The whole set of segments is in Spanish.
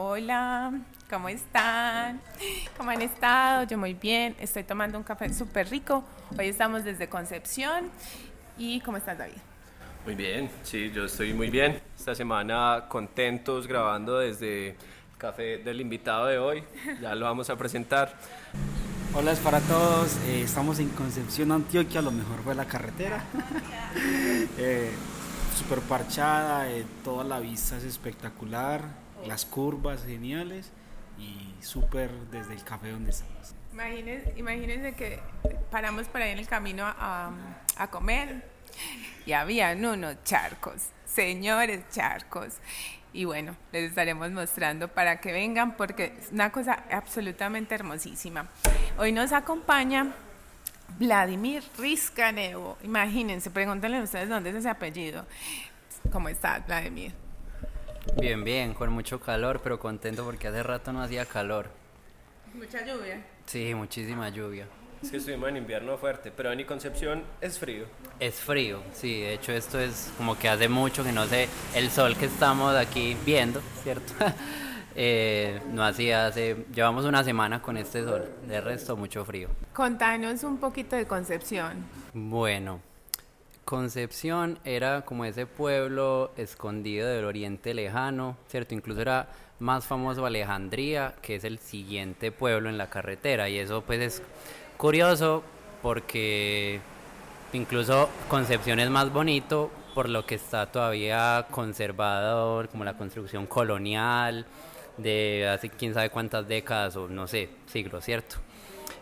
Hola, ¿cómo están? ¿Cómo han estado? Yo muy bien, estoy tomando un café súper rico. Hoy estamos desde Concepción. ¿Y cómo estás, David? Muy bien, sí, yo estoy muy bien. Esta semana contentos grabando desde el café del invitado de hoy. Ya lo vamos a presentar. Hola es para todos, eh, estamos en Concepción, Antioquia, lo mejor fue la carretera. eh, super parchada, eh, toda la vista es espectacular, las curvas geniales y súper desde el café donde estamos. Imagínense, que paramos por ahí en el camino a, comer y habían unos charcos, señores charcos. Y bueno, les estaremos mostrando para que vengan porque es una cosa absolutamente hermosísima. Hoy nos acompaña Vladimir Rizcanevo. Imagínense, pregúntenle ustedes dónde es ese apellido. ¿Cómo estás, Vladimir? Bien, bien, con mucho calor, pero contento porque hace rato no hacía calor. Mucha lluvia. Sí, muchísima lluvia. Es que estuvimos en invierno fuerte, pero en Concepción es frío. Es frío, sí, de hecho esto es como que hace mucho que no sé, el sol que estamos aquí viendo, ¿cierto? eh, no hacía hace, llevamos una semana con este sol, de resto mucho frío. Contanos un poquito de Concepción. Bueno, Concepción era como ese pueblo escondido del oriente lejano, ¿cierto? Incluso era más famoso Alejandría, que es el siguiente pueblo en la carretera, y eso pues es curioso porque incluso Concepción es más bonito por lo que está todavía conservado, como la construcción colonial de hace quién sabe cuántas décadas o no sé, siglos, ¿cierto?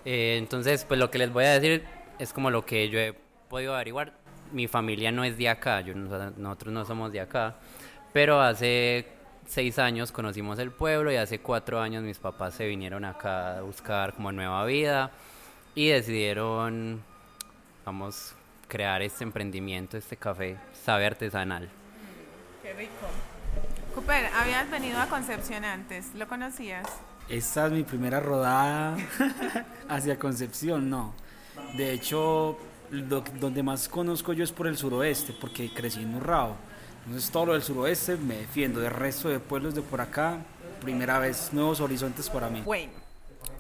Eh, entonces, pues lo que les voy a decir es como lo que yo he podido averiguar. Mi familia no es de acá, yo, nosotros no somos de acá, pero hace seis años conocimos el pueblo y hace cuatro años mis papás se vinieron acá a buscar como nueva vida y decidieron, vamos, crear este emprendimiento, este café sabe artesanal. Qué rico. Cooper, habías venido a Concepción antes, ¿lo conocías? Esta es mi primera rodada hacia Concepción, no. De hecho, lo, donde más conozco yo es por el suroeste, porque crecí en Urrao. Entonces todo lo del suroeste me defiendo. Del resto de pueblos de por acá, primera vez, nuevos horizontes para mí. Bueno,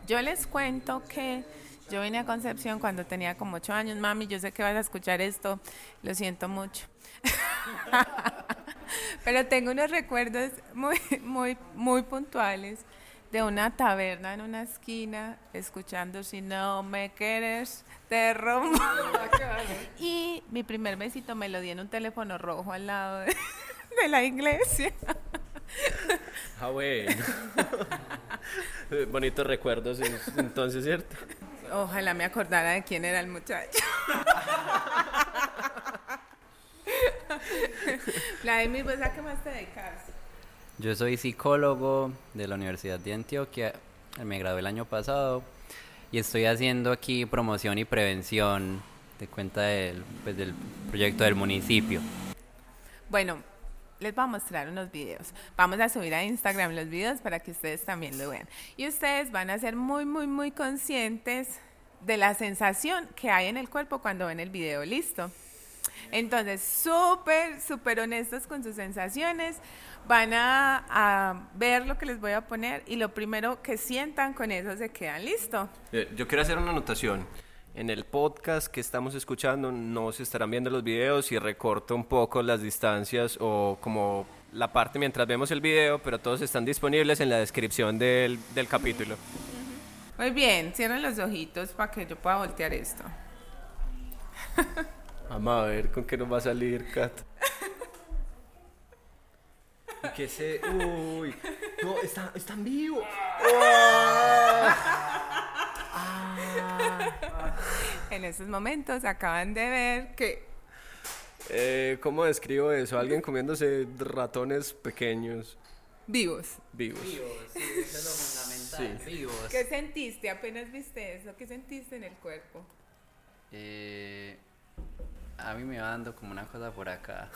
yo les cuento que yo vine a Concepción cuando tenía como ocho años. Mami, yo sé que vas a escuchar esto, lo siento mucho. Pero tengo unos recuerdos muy, muy, muy puntuales de una taberna en una esquina, escuchando Si no me quieres, te rompo. y mi primer besito me lo di en un teléfono rojo al lado de, de la iglesia. Ah, bueno. Bonitos recuerdos entonces, ¿cierto? Ojalá me acordara de quién era el muchacho. Vladimir, ¿vos a qué más te dedicas? Yo soy psicólogo de la Universidad de Antioquia, me gradué el año pasado y estoy haciendo aquí promoción y prevención de cuenta del, pues, del proyecto del municipio. Bueno, les voy a mostrar unos videos. Vamos a subir a Instagram los videos para que ustedes también lo vean. Y ustedes van a ser muy, muy, muy conscientes de la sensación que hay en el cuerpo cuando ven el video. ¿Listo? Entonces, súper, súper honestos con sus sensaciones. Van a, a, ver lo que les voy a poner y lo primero que sientan con eso se quedan listo. Eh, yo quiero hacer una anotación. En el podcast que estamos escuchando no se estarán viendo los videos y recorto un poco las distancias o como la parte mientras vemos el video, pero todos están disponibles en la descripción del, del capítulo. Muy bien, cierren los ojitos para que yo pueda voltear esto. Vamos a ver con qué nos va a salir, Kat. ¿Qué se.? Uy. No, está, están vivos. En estos momentos acaban de ver que. Eh, ¿Cómo describo eso? Alguien comiéndose ratones pequeños. Vivos. Vivos. Vivos, sí, eso es lo fundamental. Sí. Vivos. ¿Qué sentiste apenas viste eso? ¿Qué sentiste en el cuerpo? Eh, a mí me va dando como una cosa por acá.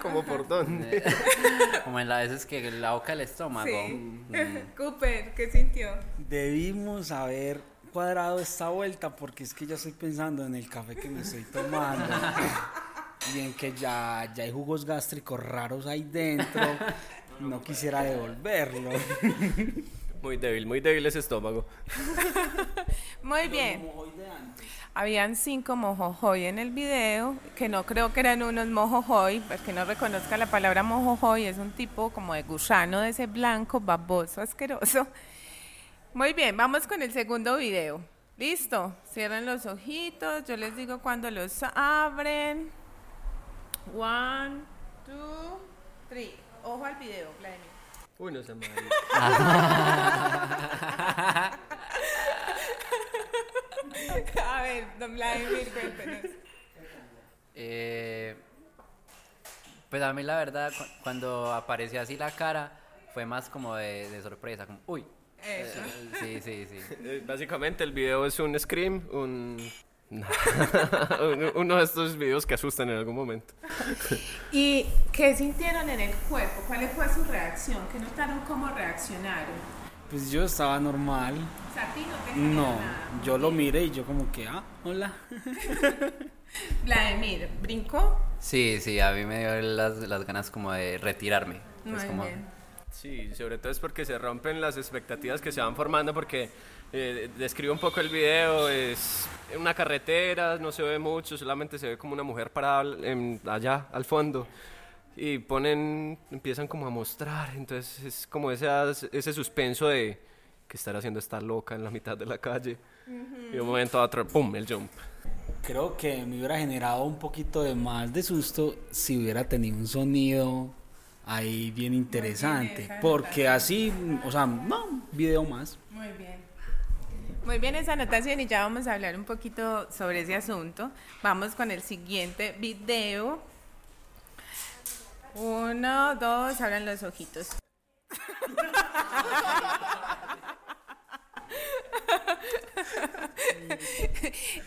¿Cómo por dónde? como en las veces que la boca del estómago. Sí. Mm. Cooper, ¿qué sintió? Debimos haber cuadrado esta vuelta porque es que ya estoy pensando en el café que me estoy tomando. y en que ya, ya hay jugos gástricos raros ahí dentro. no quisiera devolverlo. Muy débil, muy débil ese estómago. Muy bien. Habían cinco mojojoy en el video, que no creo que eran unos mojojoy, porque no reconozca la palabra mojojoy, es un tipo como de gusano de ese blanco, baboso, asqueroso. Muy bien, vamos con el segundo video. Listo, cierren los ojitos, yo les digo cuando los abren. One, two, three. Ojo al video, Vladimir. Uy, no se. A ver, don Vladimir, cuéntenos. Eh, pues a mí la verdad, cu- cuando apareció así la cara, fue más como de, de sorpresa, como, uy. Eso. Eh, sí, sí, sí. Eh, Básicamente el video es un scream, un... un- Uno de estos videos que asustan en algún momento. ¿Y qué sintieron en el cuerpo? ¿Cuál fue su reacción? ¿Qué notaron cómo reaccionaron? Pues yo estaba normal. O sea, a ti no te generó No, nada. yo lo miré y yo como que, ah, hola. Vladimir, ¿brincó? Sí, sí, a mí me dio las, las ganas como de retirarme. Muy Es como, bien. Sí, sobre todo es porque se rompen las expectativas que se van formando porque eh, describo un poco el video, es una carretera, no se ve mucho, solamente se ve como una mujer parada en- allá al fondo y ponen, empiezan como a mostrar, entonces es como esas- ese suspenso de que estar haciendo esta loca en la mitad de la calle y de un momento a otro, ¡pum!, el jump. Creo que me hubiera generado un poquito de más de susto si hubiera tenido un sonido ahí bien interesante. esa Porque así, o sea, no, video más. Muy bien. Muy bien esa anotación y ya vamos a hablar un poquito sobre ese asunto. Vamos con el siguiente video. Uno, dos, abran los ojitos.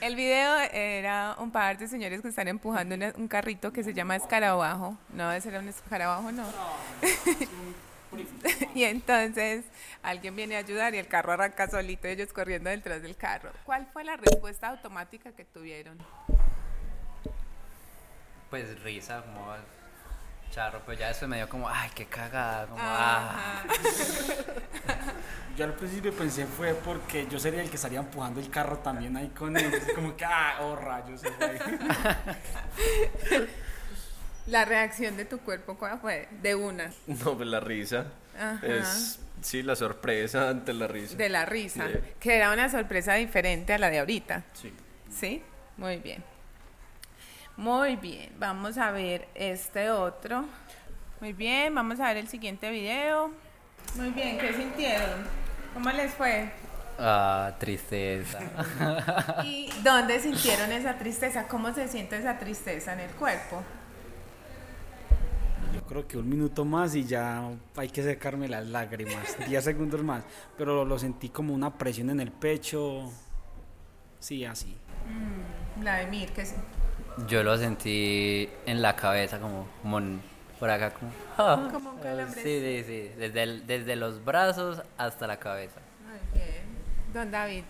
El video era un par de señores que están empujando un carrito que se llama escarabajo. No, ese era un escarabajo, no. y entonces alguien viene a ayudar y el carro arranca solito, ellos corriendo detrás del carro. ¿Cuál fue la respuesta automática que tuvieron? pues risa, como charro, pero ya después me dio como, ay, qué cagada, como, ah. Yo al principio pensé fue porque yo sería el que estaría empujando el carro también ahí con él. Como que, ah, oh rayos. se fue. La reacción de tu cuerpo, ¿cuál fue? De una, No, pues la risa. Ajá. Es, sí, la sorpresa ante la risa. de la risa, que era una sorpresa diferente a la de ahorita. Sí. ¿Sí? Muy bien. Muy bien, vamos a ver este otro. Muy bien, vamos a ver el siguiente video. Muy bien, ¿qué sintieron? ¿Cómo les fue? Ah, tristeza. ¿Y dónde sintieron esa tristeza? ¿Cómo se siente esa tristeza en el cuerpo? Yo creo que un minuto más y ya hay que secarme las lágrimas. 10 segundos más. Pero lo sentí como una presión en el pecho. Sí, así. Vladimir, ¿qué, Yo lo sentí en la cabeza, como, como en- por acá, como. ah. Como un Sí, calambre. sí, sí. Desde, el- desde los brazos hasta la cabeza. Muy bien. Don David,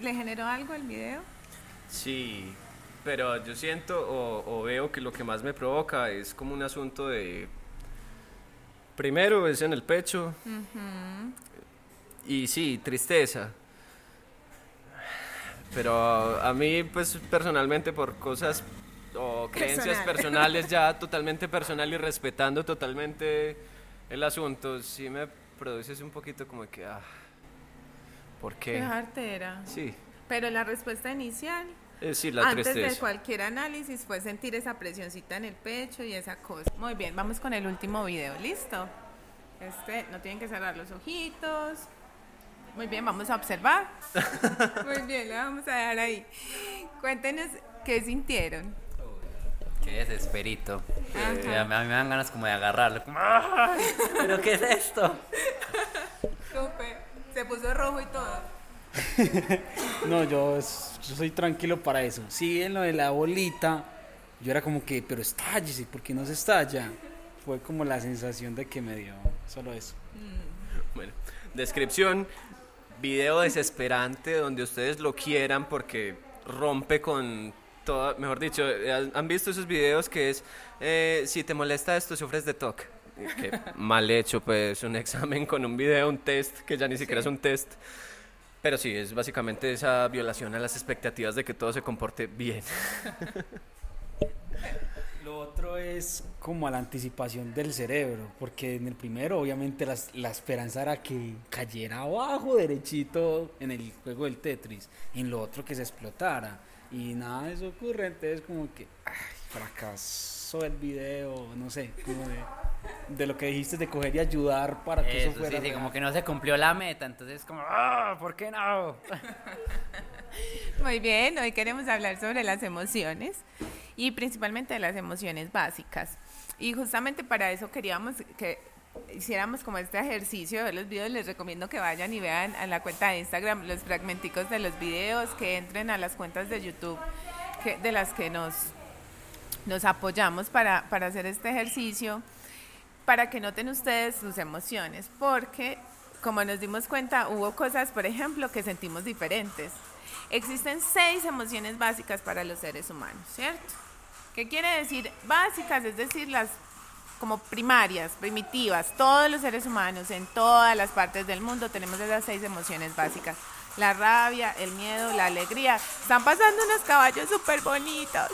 ¿le generó algo el video? Sí, pero yo siento o, o veo que lo que más me provoca es como un asunto de... Primero es en el pecho. Y sí, tristeza. Pero a mí, pues personalmente por cosas creencias Personal. personales ya totalmente personal y respetando totalmente el asunto, sí me produce un poquito como que... Ah, ¿Por qué? Qué jartera. Sí, Pero la respuesta inicial, eh, sí, la antes tristeza. de cualquier análisis, fue sentir esa presioncita en el pecho y esa cosa. Muy bien, vamos con el último video. ¿Listo? Este, no tienen que cerrar los ojitos. Muy bien, vamos a observar. Muy bien, lo vamos a dejar ahí. Cuéntenos qué sintieron. Qué desesperito. Sí, a, mí, a mí me dan ganas como de agarrarlo. Como, "Ay, ¿Pero qué es esto? Súper. Se puso rojo y todo. No, yo, yo soy tranquilo para eso. Sí, en lo de la bolita, yo era como que, pero estállese, ¿por qué no se estalla? Fue como la sensación de que me dio solo eso. Bueno, descripción, video desesperante donde ustedes lo quieran porque rompe con todo, mejor dicho, ¿han visto esos videos que es, eh, si te molesta esto, sufres de TOC? que mal hecho, pues un examen con un video, un test, que ya ni siquiera es un test. Pero sí, es básicamente esa violación a las expectativas de que todo se comporte bien. Lo otro es como a la anticipación del cerebro, porque en el primero obviamente las- la, esperanza era que cayera abajo derechito en el juego del Tetris, en lo otro que se explotara, y nada de eso ocurre, entonces como que ay, fracasó el video, no sé, como de, de lo que dijiste de coger y ayudar para que eso, Eso fuera sí, sí, como que no se cumplió la meta, entonces como, ah, ¿por qué no? Muy bien, hoy queremos hablar sobre las emociones y principalmente de las emociones básicas. Y justamente para eso queríamos que hiciéramos como este ejercicio de ver los videos. Les recomiendo que vayan y vean a la cuenta de Instagram los fragmenticos de los videos, que entren a las cuentas de YouTube de las que nos, nos apoyamos para, para hacer este ejercicio, para que noten ustedes sus emociones, porque como nos dimos cuenta, hubo cosas, por ejemplo, que sentimos diferentes. Existen seis emociones básicas para los seres humanos, ¿cierto? ¿Qué quiere decir básicas? Es decir, las como primarias, primitivas. Todos los seres humanos en todas las partes del mundo tenemos esas seis emociones básicas. La rabia, el miedo, la alegría. Están pasando unos caballos súper bonitos.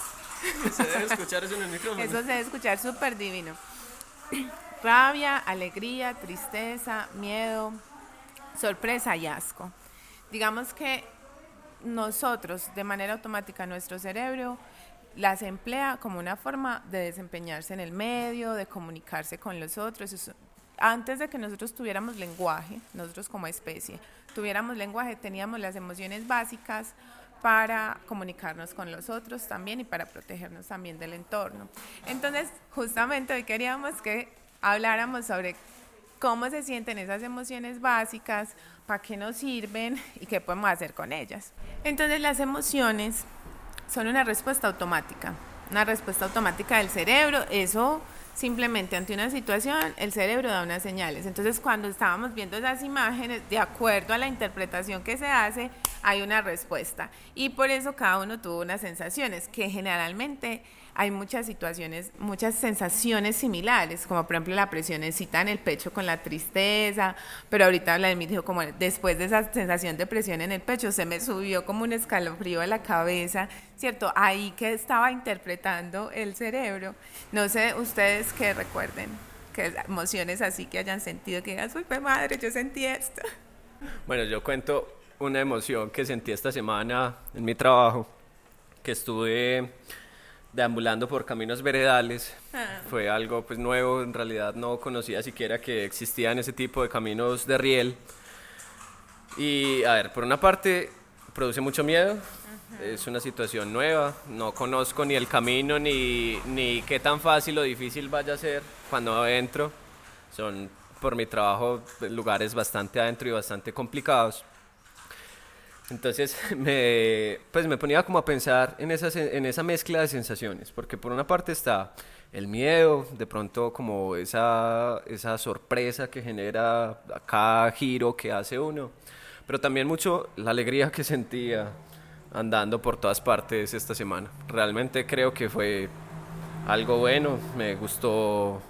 Se debe escuchar eso en el micrófono. Eso se debe escuchar súper divino. Rabia, alegría, tristeza, miedo, sorpresa y asco. Digamos que nosotros, de manera automática, nuestro cerebro las emplea como una forma de desempeñarse en el medio, de comunicarse con los otros. Antes de que nosotros tuviéramos lenguaje, nosotros como especie, tuviéramos lenguaje, teníamos las emociones básicas para comunicarnos con los otros también y para protegernos también del entorno. Entonces, justamente hoy queríamos que habláramos sobre cómo se sienten esas emociones básicas, para qué nos sirven y qué podemos hacer con ellas. Entonces, las emociones son una respuesta automática, una respuesta automática del cerebro. Eso simplemente ante una situación, el cerebro da unas señales. Entonces, cuando estábamos viendo esas imágenes, de acuerdo a la interpretación que se hace, hay una respuesta. Y por eso cada uno tuvo unas sensaciones, que generalmente hay muchas situaciones, muchas sensaciones similares, como por ejemplo la presioncita en el pecho con la tristeza, pero ahorita Vladimir dijo como después de esa sensación de presión en el pecho se me subió como un escalofrío a la cabeza, ¿cierto? Ahí que estaba interpretando el cerebro. No sé ustedes que recuerden, que emociones así que hayan sentido, que digan, uy, madre, yo sentí esto. Bueno, yo cuento una emoción que sentí esta semana en mi trabajo, que estuve deambulando por caminos veredales. Fue algo pues nuevo, en realidad no conocía siquiera que existían ese tipo de caminos de riel. Y a ver, por una parte produce mucho miedo, es una situación nueva, no conozco ni el camino ni, ni qué tan fácil o difícil vaya a ser cuando entro. Son por mi trabajo lugares bastante adentro y bastante complicados. Entonces me, pues me ponía como a pensar en esa, se- en esa mezcla de sensaciones, porque por una parte está el miedo, de pronto como esa, esa sorpresa que genera cada giro que hace uno, pero también mucho la alegría que sentía andando por todas partes esta semana. Realmente creo que fue algo bueno, me gustó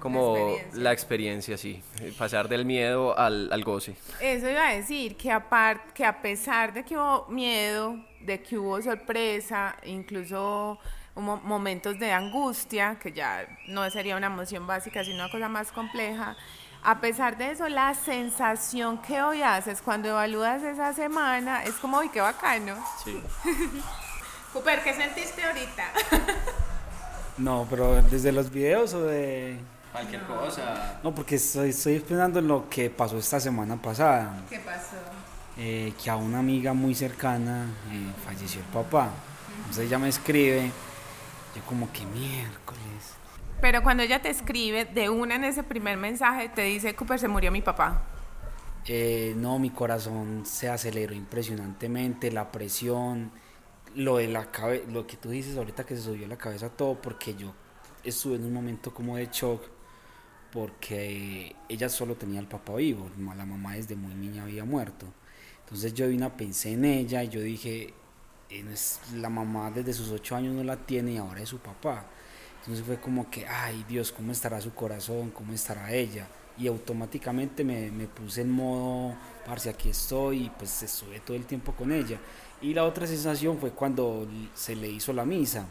como experiencia. la experiencia, sí, eh, pasar del miedo al, al goce. Eso iba a decir, que, apar- que a pesar de que hubo miedo, de que hubo sorpresa, incluso momentos de angustia, que ya no sería una emoción básica, sino una cosa más compleja, a pesar de eso, la sensación que hoy haces cuando evalúas esa semana es como, uy, qué bacano. Sí. Cooper, ¿qué sentiste ahorita? No, pero desde los videos o de... Cualquier cosa. No, porque estoy, estoy pensando en lo que pasó esta semana pasada. ¿Qué pasó? eh, que a una amiga muy cercana eh, falleció el papá. Entonces ella me escribe, yo como que miércoles. Pero cuando ella te escribe, de una en ese primer mensaje, te dice, Cooper, se murió mi papá. Eh, no, mi corazón se aceleró impresionantemente, la presión, lo de la cabeza, lo que tú dices ahorita que se subió a la cabeza todo, porque yo estuve en un momento como de shock, porque ella solo tenía al papá vivo, la mamá desde muy niña había muerto. Entonces yo vine pensé en ella y yo dije, eh, la mamá desde sus ocho años no la tiene y ahora es su papá. Entonces fue como que, ay Dios, ¿cómo estará su corazón? ¿Cómo estará ella? Y automáticamente me, me puse en modo, parce, aquí estoy, y pues estuve todo el tiempo con ella. Y la otra sensación fue cuando se le hizo la misa,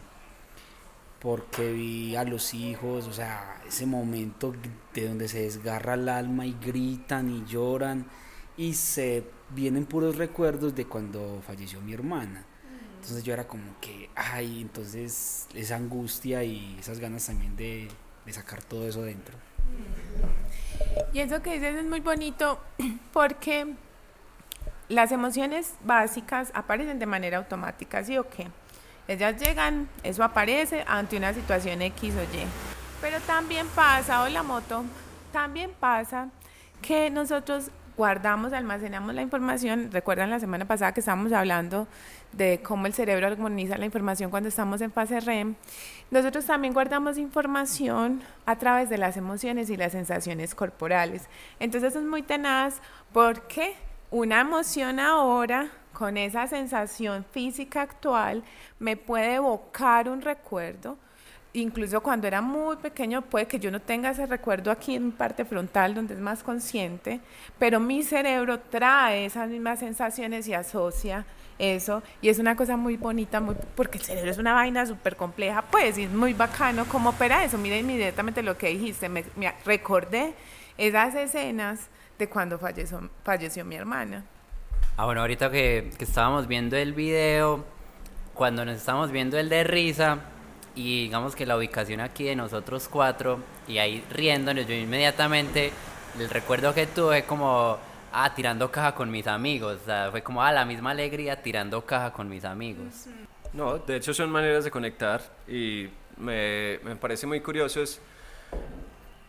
porque vi a los hijos, o sea, ese momento de donde se desgarra el alma y gritan y lloran y se vienen puros recuerdos de cuando falleció mi hermana. Entonces yo era como que, ay, entonces esa angustia y esas ganas también de, de sacar todo eso dentro. Y eso que dices es muy bonito porque las emociones básicas aparecen de manera automática, ¿sí o qué? Ellas llegan, eso aparece ante una situación X o Y. Pero también pasa, o la moto, también pasa que nosotros guardamos, almacenamos la información. Recuerdan la semana pasada que estábamos hablando de cómo el cerebro armoniza la información cuando estamos en fase REM. Nosotros también guardamos información a través de las emociones y las sensaciones corporales. Entonces es muy tenaz porque una emoción ahora con esa sensación física actual me puede evocar un recuerdo. Incluso cuando era muy pequeño puede que yo no tenga ese recuerdo aquí en parte frontal donde es más consciente, pero mi cerebro trae esas mismas sensaciones y asocia eso. Y es una cosa muy bonita muy, porque el cerebro es una vaina súper compleja pues y es muy bacano cómo opera eso. Mira inmediatamente lo que dijiste me, recordé esas escenas de cuando falleció, falleció mi hermana ah bueno ahorita que, que estábamos viendo el video cuando nos estábamos viendo el de risa y digamos que la ubicación aquí de nosotros cuatro y ahí riéndonos yo inmediatamente el recuerdo que tuve como ah tirando caja con mis amigos o sea, fue como ah la misma alegría tirando caja con mis amigos. No de hecho son maneras de conectar y me, me parece muy curioso es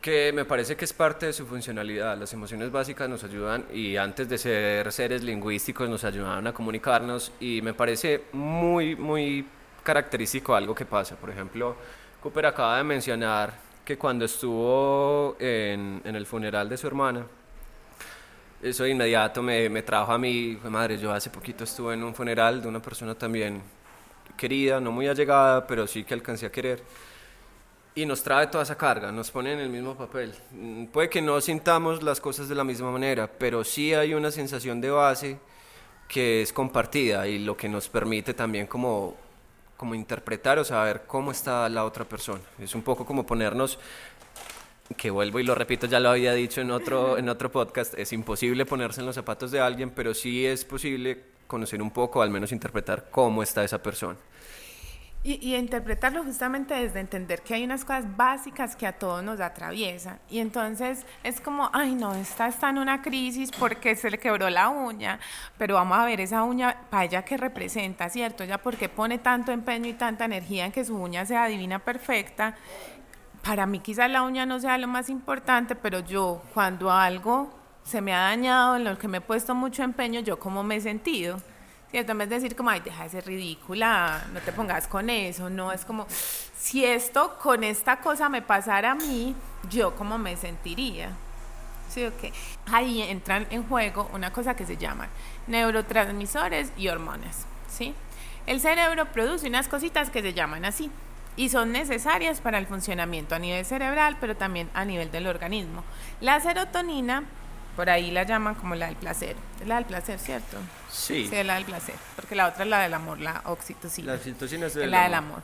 que me parece que es parte de su funcionalidad. Las emociones básicas nos ayudan y antes de ser seres lingüísticos nos ayudaban a comunicarnos y me parece muy, muy característico algo que pasa. Por ejemplo, Cooper acaba de mencionar que cuando estuvo en, en el funeral de su hermana, eso de inmediato me, me trajo a mí, madre, yo hace poquito estuve en un funeral de una persona también querida, no muy allegada, pero sí que alcancé a querer. Y nos trae toda esa carga, nos pone en el mismo papel. Mm, puede que no sintamos las cosas de la misma manera, pero sí hay una sensación de base que es compartida y lo que nos permite también como como interpretar o saber cómo está la otra persona. Es un poco como ponernos, que vuelvo y lo repito, ya lo había dicho en otro, en otro podcast, es imposible ponerse en los zapatos de alguien, pero sí es posible conocer un poco, al menos interpretar cómo está esa persona. Y, interpretarlo justamente desde entender que hay unas cosas básicas que a todos nos atraviesan. Y entonces es como, ay no, esta está en una crisis porque se le quebró la uña, pero vamos a ver esa uña para ella que representa, ¿cierto? Ella porque pone tanto empeño y tanta energía en que su uña sea divina, perfecta. Para mí quizás la uña no sea lo más importante, pero yo cuando algo se me ha dañado, en lo que me he puesto mucho empeño, yo cómo me he sentido. ¿Cierto? En vez de decir como, ay, deja de ser ridícula, no te pongas con eso, no, es como, si esto con esta cosa me pasara a mí, yo cómo me sentiría. ¿Sí o qué? Ahí entran en juego una cosa que se llaman neurotransmisores y hormonas, ¿sí? El cerebro produce unas cositas que se llaman así y son necesarias para el funcionamiento a nivel cerebral, pero también a nivel del organismo. La serotonina por ahí la llaman como la del placer. Es la del placer, ¿cierto? Sí. Sí, es la del placer. Porque la otra es la del amor, la oxitocina. La oxitocina es, la del amor.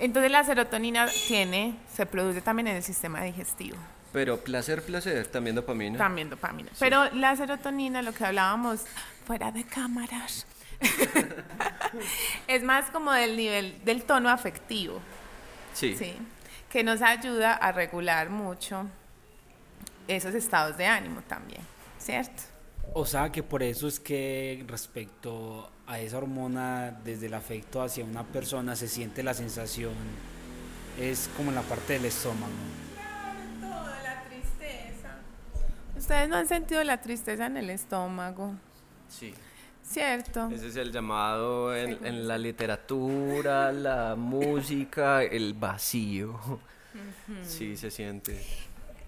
Entonces la serotonina tiene, se produce también en el sistema digestivo. Pero placer, placer, también dopamina. También dopamina. Pero la serotonina, lo que hablábamos fuera de cámaras, es más como del nivel, del tono afectivo. Sí. Sí. Que nos ayuda a regular mucho esos estados de ánimo también, ¿cierto? O sea que por eso es que respecto a esa hormona, desde el afecto hacia una persona, se siente la sensación, es como en la parte del estómago. Toda la tristeza. ¿Ustedes no han sentido la tristeza en el estómago? Sí. ¿Cierto? Ese es el llamado en, en la literatura, la música, el vacío. Sí, se siente.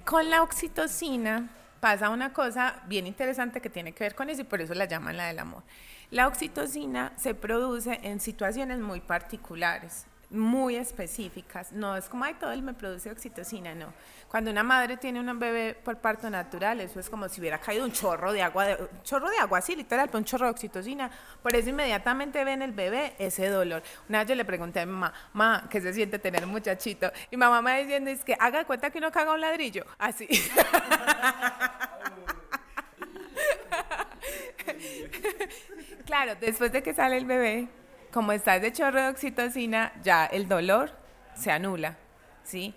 Con la oxitocina pasa una cosa bien interesante que tiene que ver con eso y por eso la llaman la del amor. La oxitocina se produce en situaciones muy particulares. Muy específicas. No es como, ay, todo él me produce oxitocina, no. Cuando una madre tiene un bebé por parto natural, eso es como si hubiera caído un chorro de agua, un chorro de agua, así literal, un chorro de oxitocina. Por eso inmediatamente ven el bebé ese dolor. Una vez yo le pregunté a mi mamá, mamá, ¿qué se siente tener un muchachito? Y mamá me diciendo, es que haga cuenta que uno caga un ladrillo, así. claro, después de que sale el bebé, como está de chorro de oxitocina, ya el dolor se anula, ¿sí?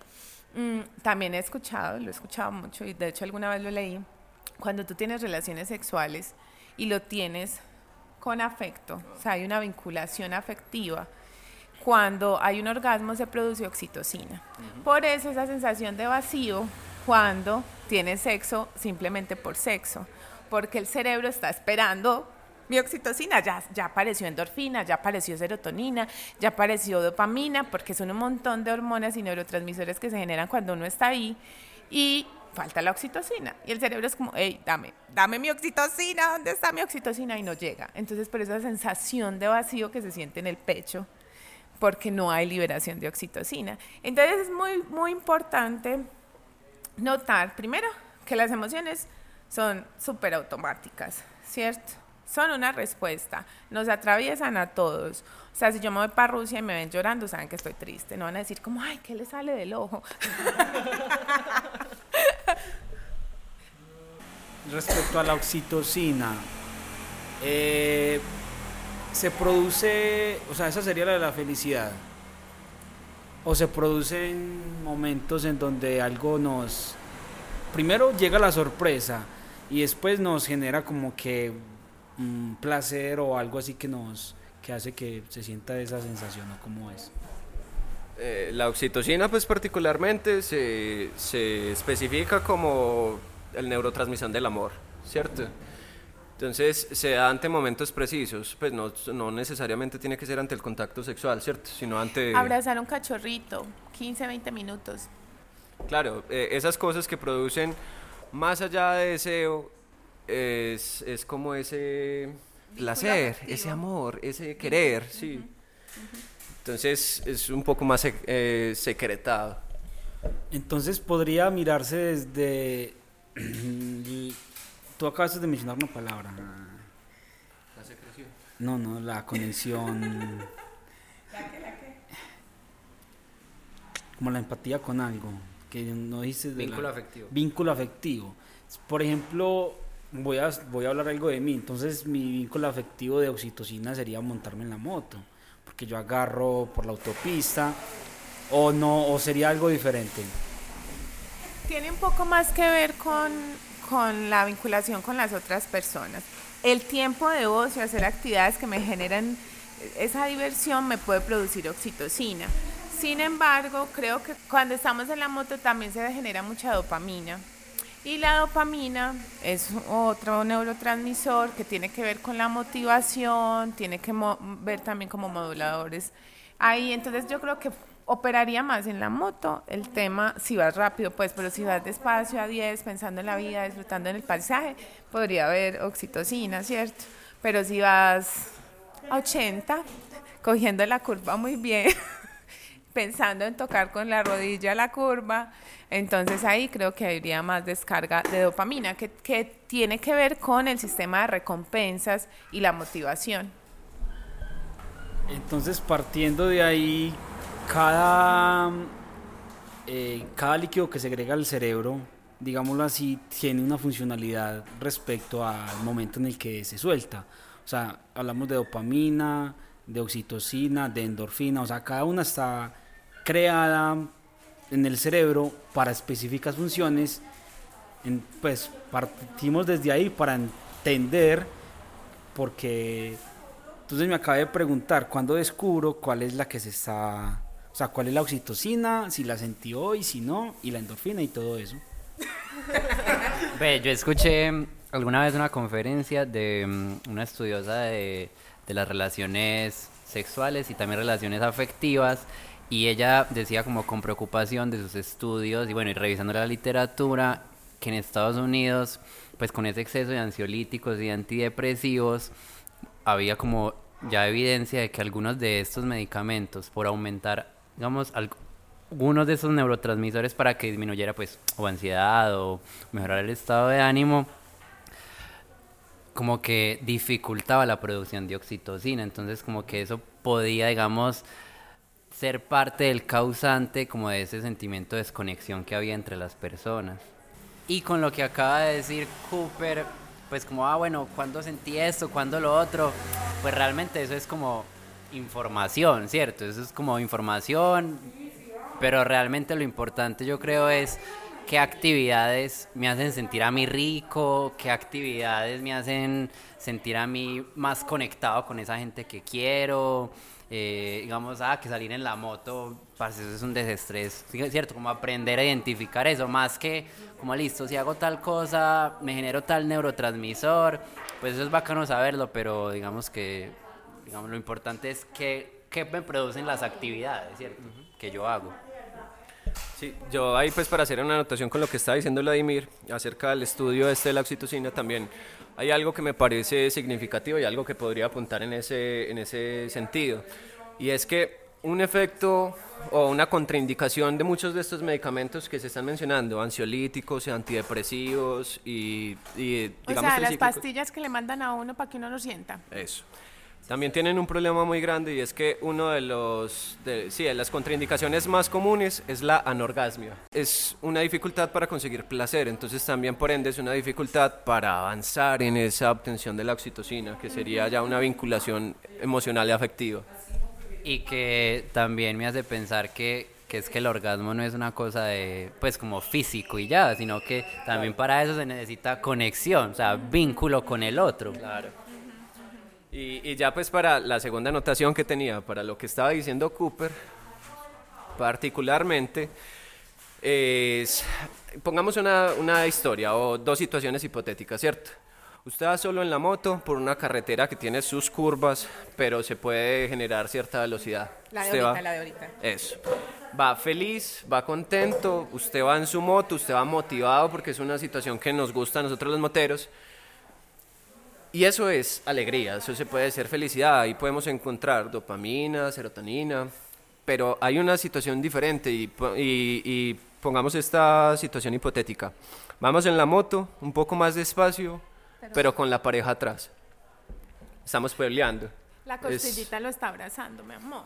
Mm, también he escuchado, lo he escuchado mucho y de hecho alguna vez lo leí, cuando tú tienes relaciones sexuales y lo tienes con afecto, o sea, hay una vinculación afectiva, cuando hay un orgasmo se produce oxitocina. Por eso esa sensación de vacío cuando tienes sexo simplemente por sexo, porque el cerebro está esperando mi oxitocina, ya, ya apareció endorfina, ya apareció serotonina, ya apareció dopamina, porque son un montón de hormonas y neurotransmisores que se generan cuando uno está ahí y falta la oxitocina. Y el cerebro es como, hey, dame, dame mi oxitocina, ¿dónde está mi oxitocina? Y no llega. Entonces, por esa sensación de vacío que se siente en el pecho, porque no hay liberación de oxitocina. Entonces, es muy, muy importante notar, primero, que las emociones son súper automáticas, ¿cierto? Son una respuesta, nos atraviesan a todos. O sea, si yo me voy para Rusia y me ven llorando, saben que estoy triste, no van a decir como, ay, ¿qué le sale del ojo? Respecto a la oxitocina, eh, se produce, o sea, esa sería la de la felicidad. O se produce en momentos en donde algo nos, primero llega la sorpresa y después nos genera como que un placer o algo así que nos que hace que se sienta esa sensación o cómo es? Eh, la oxitocina pues particularmente se, se especifica como el neurotransmisión del amor, ¿cierto? Entonces se da ante momentos precisos, pues no, no, necesariamente tiene que ser ante el contacto sexual, ¿cierto? Sino ante... Abrazar un cachorrito, 15, 20 minutos. Claro, eh, esas cosas que producen más allá de deseo es, es como ese placer, ese amor, ese querer, sí. Entonces es un poco más eh, secretado. Entonces podría mirarse desde... Tú acabas de mencionar una palabra. La secreción. No, no, la conexión. ¿La qué, la qué? Como la empatía con algo. Que no dices de Vínculo la- afectivo. Vínculo afectivo. Por ejemplo, voy a, voy a hablar algo de mí. Entonces, mi vínculo afectivo de oxitocina sería montarme en la moto. Porque yo agarro por la autopista. O no, o sería algo diferente. Tiene un poco más que ver con, con la vinculación con las otras personas. El tiempo de ocio, hacer actividades que me generan esa diversión me puede producir oxitocina. Sin embargo, creo que cuando estamos en la moto también se genera mucha dopamina. Y la dopamina es otro neurotransmisor que tiene que ver con la motivación, tiene que mo- ver también como moduladores. Ahí, entonces yo creo que operaría más en la moto el tema si vas rápido, pues, pero si vas despacio a 10, pensando en la vida, disfrutando en el paisaje, podría haber oxitocina, ¿cierto? Pero si vas a 80, cogiendo la curva muy bien, pensando en tocar con la rodilla la curva, entonces ahí creo que habría más descarga de dopamina, que, que tiene que ver con el sistema de recompensas y la motivación. Entonces, partiendo de ahí, cada, eh, cada líquido que segrega el cerebro, digámoslo así, tiene una funcionalidad respecto al momento en el que se suelta. O sea, hablamos de dopamina, de oxitocina, de endorfina, o sea, cada una está creada en el cerebro para específicas funciones. En- pues partimos desde ahí para entender porque entonces me acabé de preguntar cuándo descubro cuál es la que se está, o sea, cuál es la oxitocina, si la sentí hoy, si no, y la endorfina y todo eso. Ve, yo escuché alguna vez una conferencia de mm, una estudiosa de, de las relaciones sexuales y también relaciones afectivas y ella decía como con preocupación de sus estudios y bueno, y revisando la literatura que en Estados Unidos pues con ese exceso de ansiolíticos y antidepresivos había como ya evidencia de que algunos de estos medicamentos, por aumentar, digamos, algunos de esos neurotransmisores para que disminuyera, pues, o ansiedad o mejorar el estado de ánimo, como que dificultaba la producción de oxitocina. Entonces, como que eso podía, digamos, ser parte del causante como de ese sentimiento de desconexión que había entre las personas. Y con lo que acaba de decir Cooper, pues como, ah, bueno, ¿cuándo sentí esto? ¿Cuándo lo otro? Pues realmente eso es como información, ¿cierto? Eso es como información, pero realmente lo importante yo creo es qué actividades me hacen sentir a mí rico, qué actividades me hacen sentir a mí más conectado con esa gente que quiero, eh, digamos, ah, que salir en la moto, parce, eso es un desestrés, ¿cierto? Como aprender a identificar eso, más que, como listo, si hago tal cosa, me genero tal neurotransmisor, pues eso es bacano saberlo, pero digamos que, digamos, lo importante es que, qué me producen las actividades, ¿cierto? Que yo hago. Sí, yo ahí pues para hacer una anotación con lo que estaba diciendo Vladimir acerca del estudio este de la oxitocina también hay algo que me parece significativo y algo que podría apuntar en ese, en ese sentido y es que un efecto o una contraindicación de muchos de estos medicamentos que se están mencionando, ansiolíticos y antidepresivos y, y digamos... O sea, las pastillas que le mandan a uno para que uno lo sienta. Eso. También tienen un problema muy grande y es que uno de los, de, sí, de las contraindicaciones más comunes es la anorgasmia. Es una dificultad para conseguir placer, entonces también por ende es una dificultad para avanzar en esa obtención de la oxitocina, que sería ya una vinculación emocional y afectiva. Y que también me hace pensar que, que es que el orgasmo no es una cosa de, pues como físico y ya, sino que también para eso se necesita conexión, o sea, vínculo con el otro. Claro. Y, ya pues para la segunda anotación que tenía, para lo que estaba diciendo Cooper, particularmente, es, pongamos una, una historia o dos situaciones hipotéticas, ¿cierto? Usted va solo en la moto por una carretera que tiene sus curvas, pero se puede generar cierta velocidad. La de ahorita, la de ahorita. Eso. Va feliz, va contento, usted va en su moto, usted va motivado porque es una situación que nos gusta a nosotros los moteros. Y eso es alegría, eso se puede ser felicidad, ahí podemos encontrar dopamina, serotonina, pero hay una situación diferente y, y, pongamos esta situación hipotética. Vamos en la moto, un poco más despacio, pero, con la pareja atrás. Estamos peleando. La costillita lo está abrazando, mi amor.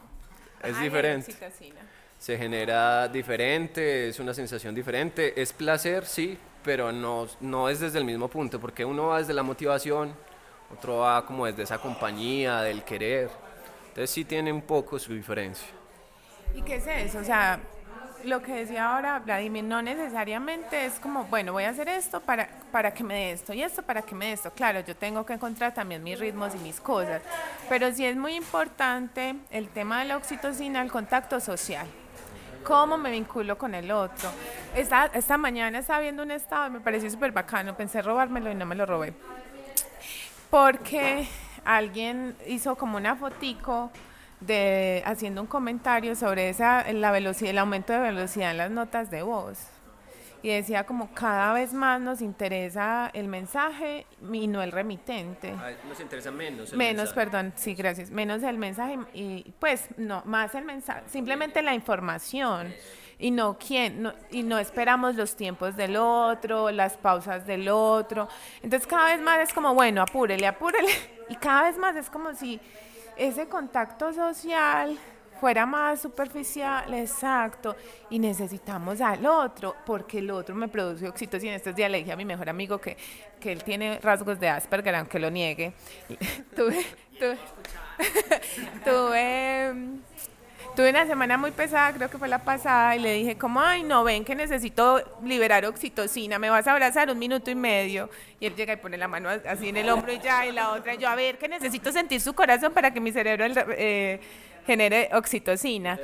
Es diferente. Se genera diferente, es una sensación diferente. Es placer, sí, pero no, no es desde el mismo punto, porque uno va desde la motivación, otro va como desde esa compañía, del querer. Entonces sí tiene un poco su diferencia. ¿Y qué es eso? O sea, lo que decía ahora Vladimir, no necesariamente es como, bueno, voy a hacer esto para, para que me dé esto y esto para que me dé esto. Claro, yo tengo que encontrar también mis ritmos y mis cosas, pero sí es muy importante el tema de la oxitocina, el contacto social. ¿Cómo me vinculo con el otro? Esta, esta mañana estaba viendo un estado me pareció súper bacano, pensé robármelo y no me lo robé porque alguien hizo como una fotico de haciendo un comentario sobre esa la velocidad, el aumento de velocidad en las notas de voz. Y decía como cada vez más nos interesa el mensaje y no el remitente. Ah, nos interesa menos. El menos, perdón, sí, gracias. Menos el mensaje y pues no, más el mensaje, simplemente la información y no quién, y no esperamos los tiempos del otro, las pausas del otro. Entonces cada vez más es como, bueno, apúrele, apúrele. Y cada vez más es como si ese contacto social fuera más superficial, exacto, y necesitamos al otro, porque el otro me produce oxitocina. Estos días le dije a mi mejor amigo que, que él tiene rasgos de Asperger, aunque lo niegue. tuve, tuve Tuve una semana muy pesada, creo que fue la pasada, y le dije como, ay, no, ven que necesito liberar oxitocina, me vas a abrazar un minuto y medio. Y él llega y pone la mano así en el hombro y ya, y la otra, yo, a ver, que necesito sentir su corazón para que mi cerebro eh, genere oxitocina.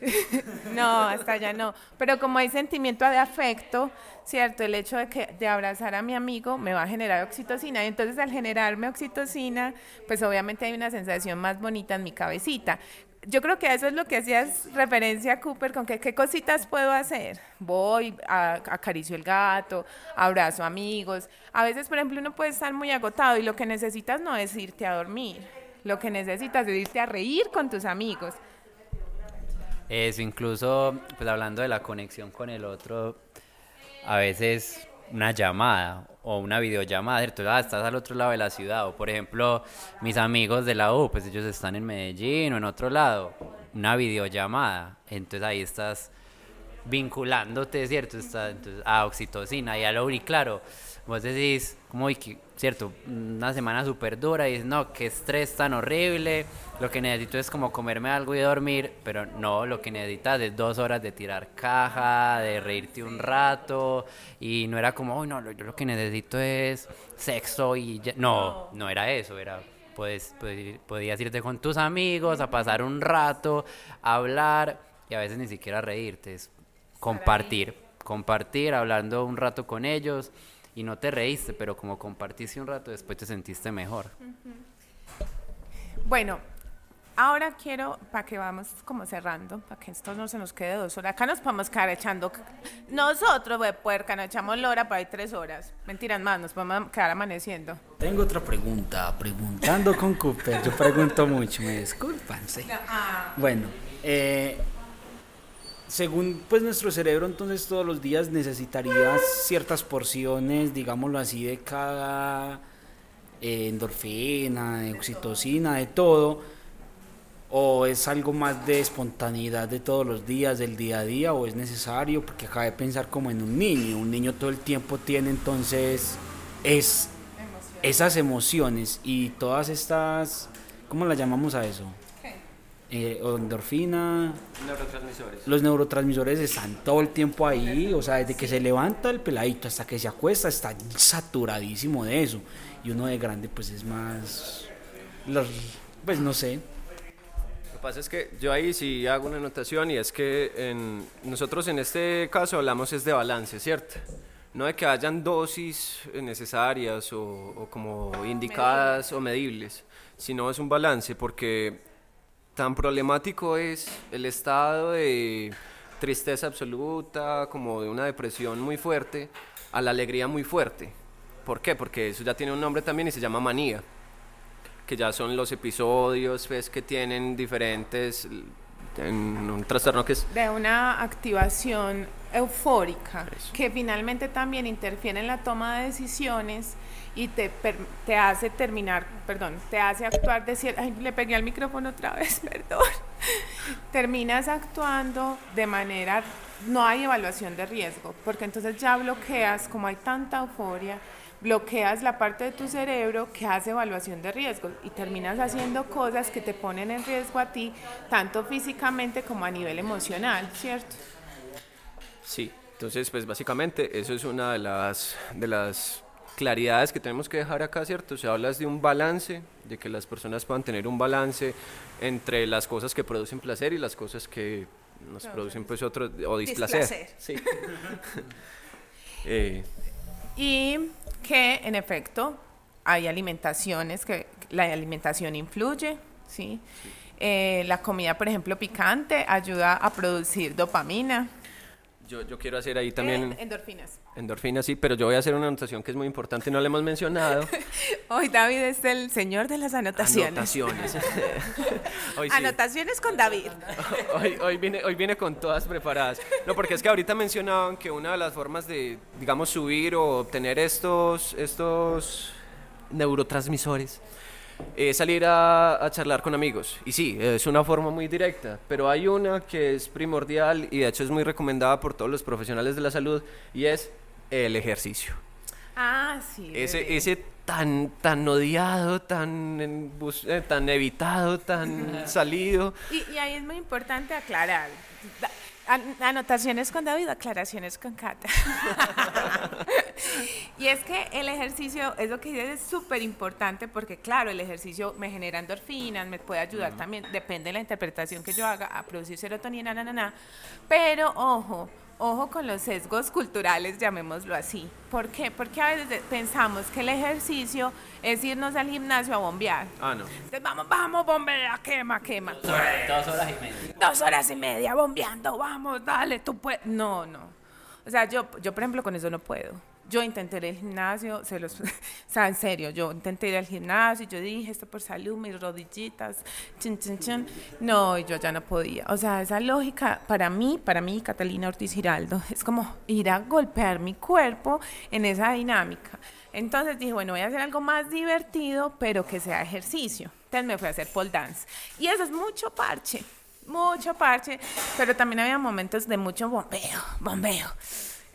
no, hasta allá no. Pero como hay sentimiento de afecto, ¿cierto? El hecho de, que, de abrazar a mi amigo me va a generar oxitocina. Y entonces al generarme oxitocina, pues obviamente hay una sensación más bonita en mi cabecita yo creo que eso es lo que hacías referencia, Cooper, con que qué cositas puedo hacer. Voy, a, acaricio el gato, abrazo amigos. A veces, por ejemplo, uno puede estar muy agotado y lo que necesitas no es irte a dormir. Lo que necesitas es irte a reír con tus amigos. Eso, incluso, pues hablando de la conexión con el otro, a veces una llamada o una videollamada, ¿cierto? Ah, estás al otro lado de la ciudad, o por ejemplo, mis amigos de la U, pues ellos están en Medellín o en otro lado, una videollamada, entonces ahí estás vinculándote, ¿cierto? Está, entonces, a oxitocina y a lo y claro, vos decís, como, ¿cierto? Una semana súper dura y dices, no, qué estrés tan horrible, lo que necesito es como comerme algo y dormir, pero no, lo que necesitas es dos horas de tirar caja, de reírte un rato, y no era como, uy, no, yo lo que necesito es sexo y ya. No, no. era eso, era pues, podías irte con tus amigos a pasar un rato, a hablar y a veces ni siquiera reírte, es compartir, compartir, hablando un rato con ellos y no te reíste, pero como compartiste un rato, después te sentiste mejor. Bueno, ahora quiero, para que vamos como cerrando, para que esto no se nos quede dos horas. Acá nos podemos quedar echando. Nosotros, de puerca, nos echamos lora para ahí tres horas. Mentiras más, nos podemos quedar amaneciendo. Tengo otra pregunta. Preguntando con Cooper. Yo pregunto mucho, me disculpan. Sí. Ah. Bueno, eh según pues nuestro cerebro entonces todos los días necesitaría ciertas porciones, digámoslo así, de cada eh, endorfina, de oxitocina, de todo, o es algo más de espontaneidad de todos los días, del día a día, o es necesario, porque acaba de pensar como en un niño, un niño todo el tiempo tiene entonces es esas emociones y todas estas, ¿cómo las llamamos a eso? Eh, endorfina. Neurotransmisores. Los neurotransmisores están todo el tiempo ahí, o sea, desde que se levanta el peladito hasta que se acuesta, está saturadísimo de eso. Y uno de grande, pues es más. pues no sé. Lo que pasa es que yo ahí sí hago una anotación y es que en, nosotros en este caso hablamos es de balance, ¿cierto? No de que hayan dosis necesarias o, o como indicadas o medibles, sino es un balance porque tan problemático es el estado de tristeza absoluta, como de una depresión muy fuerte, a la alegría muy fuerte. ¿Por qué? Porque eso ya tiene un nombre también y se llama manía, que ya son los episodios pues, que tienen diferentes, en un trastorno que es... De una activación eufórica, que finalmente también interfiere en la toma de decisiones y te, te hace terminar, perdón, te hace actuar de cierta, ay, le pegué al micrófono otra vez, perdón, terminas actuando de manera, no hay evaluación de riesgo, porque entonces ya bloqueas, como hay tanta euforia, bloqueas la parte de tu cerebro que hace evaluación de riesgo y terminas haciendo cosas que te ponen en riesgo a ti, tanto físicamente como a nivel emocional, ¿cierto? Sí, entonces pues básicamente eso es una de las, de las claridades que tenemos que dejar acá, ¿cierto? Se habla de un balance, de que las personas puedan tener un balance entre las cosas que producen placer y las cosas que nos producen pues otro o displacer. Sí. Eh, y que en efecto hay alimentaciones que la alimentación influye, ¿sí? Eh, la comida, por ejemplo, picante ayuda a producir dopamina, yo, yo quiero hacer ahí también... endorfinas. Endorfinas, sí, pero yo voy a hacer una anotación que es muy importante, no la hemos mencionado. Hoy David es el señor de las anotaciones. Anotaciones. Anotaciones con David. hoy, hoy, viene, hoy viene con todas preparadas. No, porque es que ahorita mencionaban que una de las formas de, digamos, subir o obtener estos, estos neurotransmisores salir a, charlar con amigos. Y sí, es una forma muy directa, pero hay una que es primordial y de hecho es muy recomendada por todos los profesionales de la salud y es el ejercicio. Ah, sí. Ese, ese tan, tan odiado, tan, eh, tan evitado, tan salido. Y, y ahí es muy importante aclarar. Anotaciones con David, aclaraciones con Cata. y es que el ejercicio, es lo que dices, es súper importante porque, claro, el ejercicio me genera endorfinas, me puede ayudar también, depende de la interpretación que yo haga, a producir serotonina, na, na, na. Pero, ojo, ojo con los sesgos culturales, llamémoslo así. ¿Por qué? Porque a veces pensamos que el ejercicio es irnos al gimnasio a bombear. Ah, no. Entonces vamos, vamos, bombea, quema, quema. Dos horas, y media. Dos horas y media bombeando, vamos, dale, tú puedes. No, no. O sea, yo, yo por ejemplo con eso no puedo. Yo intenté ir al gimnasio, se los, o sea, en serio, yo intenté ir al gimnasio, yo dije esto por salud, mis rodillitas, chin, chin, chin. No, yo ya no podía. O sea, esa lógica para mí, para mí, Catalina Ortiz Giraldo, es como ir a golpear mi cuerpo en esa dinámica. Entonces dije, bueno, voy a hacer algo más divertido, pero que sea ejercicio. Entonces me fui a hacer pole dance. Y eso es mucho parche, mucho parche, pero también había momentos de mucho bombeo, bombeo.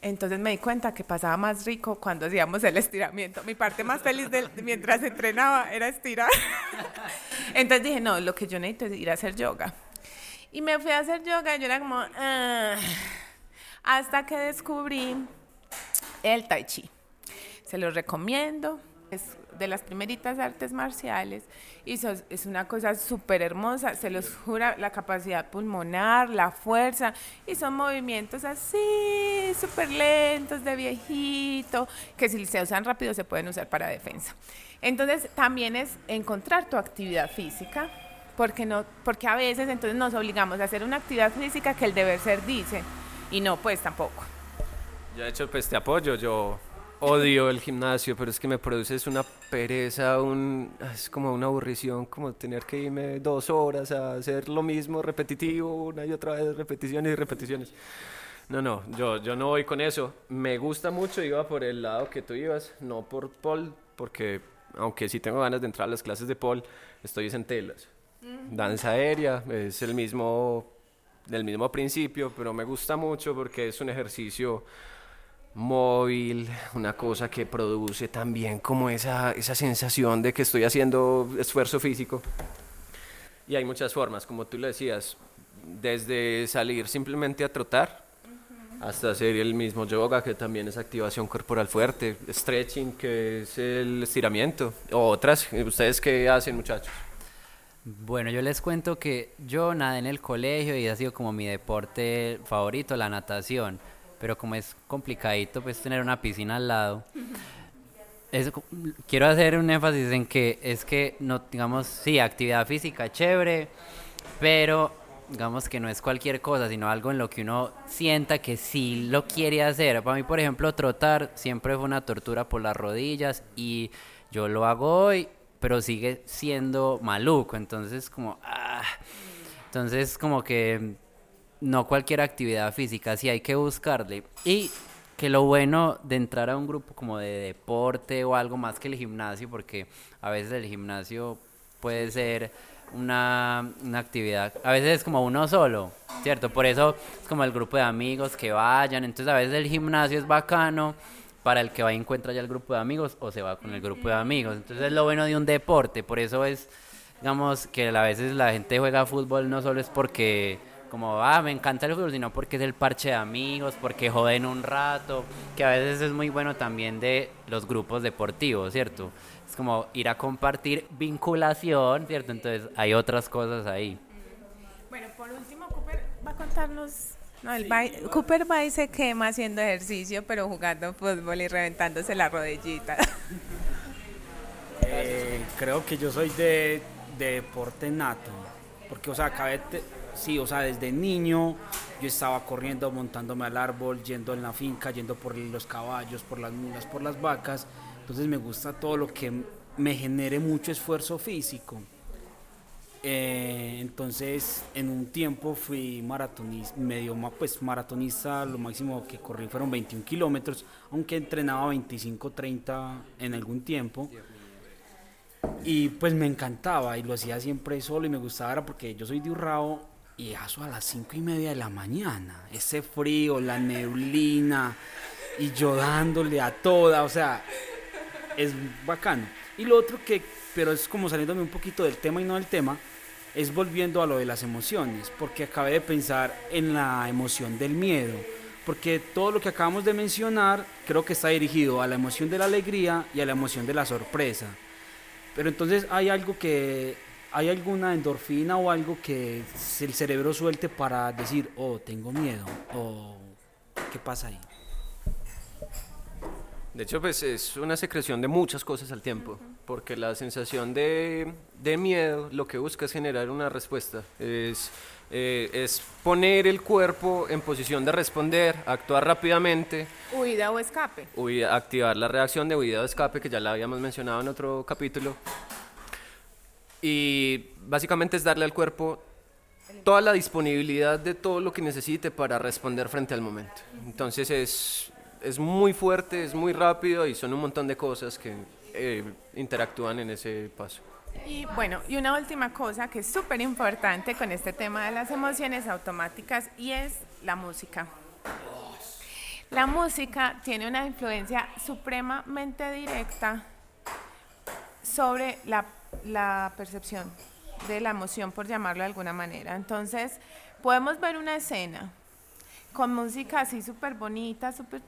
Entonces me di cuenta que pasaba más rico cuando hacíamos el estiramiento. Mi parte más feliz mientras entrenaba era estirar. Entonces dije, no, lo que yo necesito es ir a hacer yoga. Y me fui a hacer yoga y yo era como, "Ah", hasta que descubrí el tai chi. Se los recomiendo. Es de las primeritas artes marciales y es una cosa súper hermosa. Se los jura la capacidad pulmonar, la fuerza y son movimientos así, súper lentos de viejito, que si se usan rápido se pueden usar para defensa. Entonces también es encontrar tu actividad física. Porque, no, porque a veces entonces nos obligamos a hacer una actividad física que el deber ser dice y no, pues tampoco. Yo de hecho pues te apoyo, yo odio el gimnasio, pero es que me produce es una pereza, un, es como una aburrición, como tener que irme dos horas a hacer lo mismo repetitivo, una y otra vez, repeticiones y repeticiones. No, no, yo, yo no voy con eso. Me gusta mucho, iba por el lado que tú ibas, no por Paul, porque aunque sí tengo ganas de entrar a las clases de Paul, estoy en telas. Danza aérea, es el mismo, del mismo principio, pero me gusta mucho porque es un ejercicio móvil, una cosa que produce también como esa, esa sensación de que estoy haciendo esfuerzo físico. Y hay muchas formas, como tú lo decías, desde salir simplemente a trotar hasta hacer el mismo yoga, que también es activación corporal fuerte, stretching, que es el estiramiento, o otras. ¿Ustedes qué hacen, muchachos? Bueno, yo les cuento que yo nadé en el colegio y ha sido como mi deporte favorito, la natación. Pero como es complicadito pues tener una piscina al lado, quiero hacer un énfasis en que es que no, digamos, sí, actividad física chévere, pero digamos que no es cualquier cosa, sino algo en lo que uno sienta que sí lo quiere hacer. Para mí, por ejemplo, trotar siempre fue una tortura por las rodillas y yo lo hago hoy, pero sigue siendo maluco, entonces como... ah, entonces como que no cualquier actividad física, sí hay que buscarle. Y que lo bueno de entrar a un grupo como de deporte o algo más que el gimnasio, porque a veces el gimnasio puede ser una, una actividad, a veces es como uno solo, ¿cierto? Por eso es como el grupo de amigos que vayan, entonces a veces el gimnasio es bacano para el que va y encuentra ya el grupo de amigos o se va con el grupo de amigos. Entonces es lo bueno de un deporte, por eso es, digamos, que a veces la gente juega fútbol no solo es porque como, ah, me encanta el fútbol, sino porque es el parche de amigos, porque joden un rato, que a veces es muy bueno también de los grupos deportivos, ¿cierto? Es como ir a compartir vinculación, ¿cierto? Entonces hay otras cosas ahí. Bueno, por último, Cooper va a contarnos. No, el va- Cooper va y se quema haciendo ejercicio, pero jugando fútbol y reventándose la rodillita. Eh, creo que yo soy de, de deporte nato. Porque, o sea, acabé de- sí, o sea, desde niño yo estaba corriendo, montándome al árbol, yendo en la finca, yendo por los caballos, por las mulas, por las vacas. Entonces me gusta todo lo que me genere mucho esfuerzo físico. Eh, entonces, en un tiempo fui maratonista, medio pues maratonista, lo máximo que corrí fueron 21 kilómetros, aunque entrenaba 25, 30 en algún tiempo. Y pues me encantaba y lo hacía siempre solo y me gustaba porque yo soy de Urrao y eso a las 5 y media de la mañana, ese frío, la neblina y yo dándole a toda, o sea, es bacano. Y lo otro que, pero es como saliéndome un poquito del tema y no del tema, es volviendo a lo de las emociones, porque acabé de pensar en la emoción del miedo, porque todo lo que acabamos de mencionar creo que está dirigido a la emoción de la alegría y a la emoción de la sorpresa. Pero entonces hay algo que, hay alguna endorfina o algo que el cerebro suelte para decir, oh, tengo miedo, o qué pasa ahí. De hecho, pues es una secreción de muchas cosas al tiempo, porque la sensación de, de miedo lo que busca es generar una respuesta, es Eh, es poner el cuerpo en posición de responder, actuar rápidamente, Huida o escape. huida- activar la reacción de huida o escape, que ya la habíamos mencionado en otro capítulo. Y básicamente es darle al cuerpo toda la disponibilidad de todo lo que necesite para responder frente al momento. Entonces es, es muy fuerte, es muy rápido y son un montón de cosas que eh, interactúan en ese paso. Y bueno, y una última cosa que es súper importante con este tema de las emociones automáticas y es la música. La música tiene una influencia supremamente directa sobre la, la percepción de la emoción, por llamarlo de alguna manera. Entonces, podemos ver una escena con música así súper bonita, súper...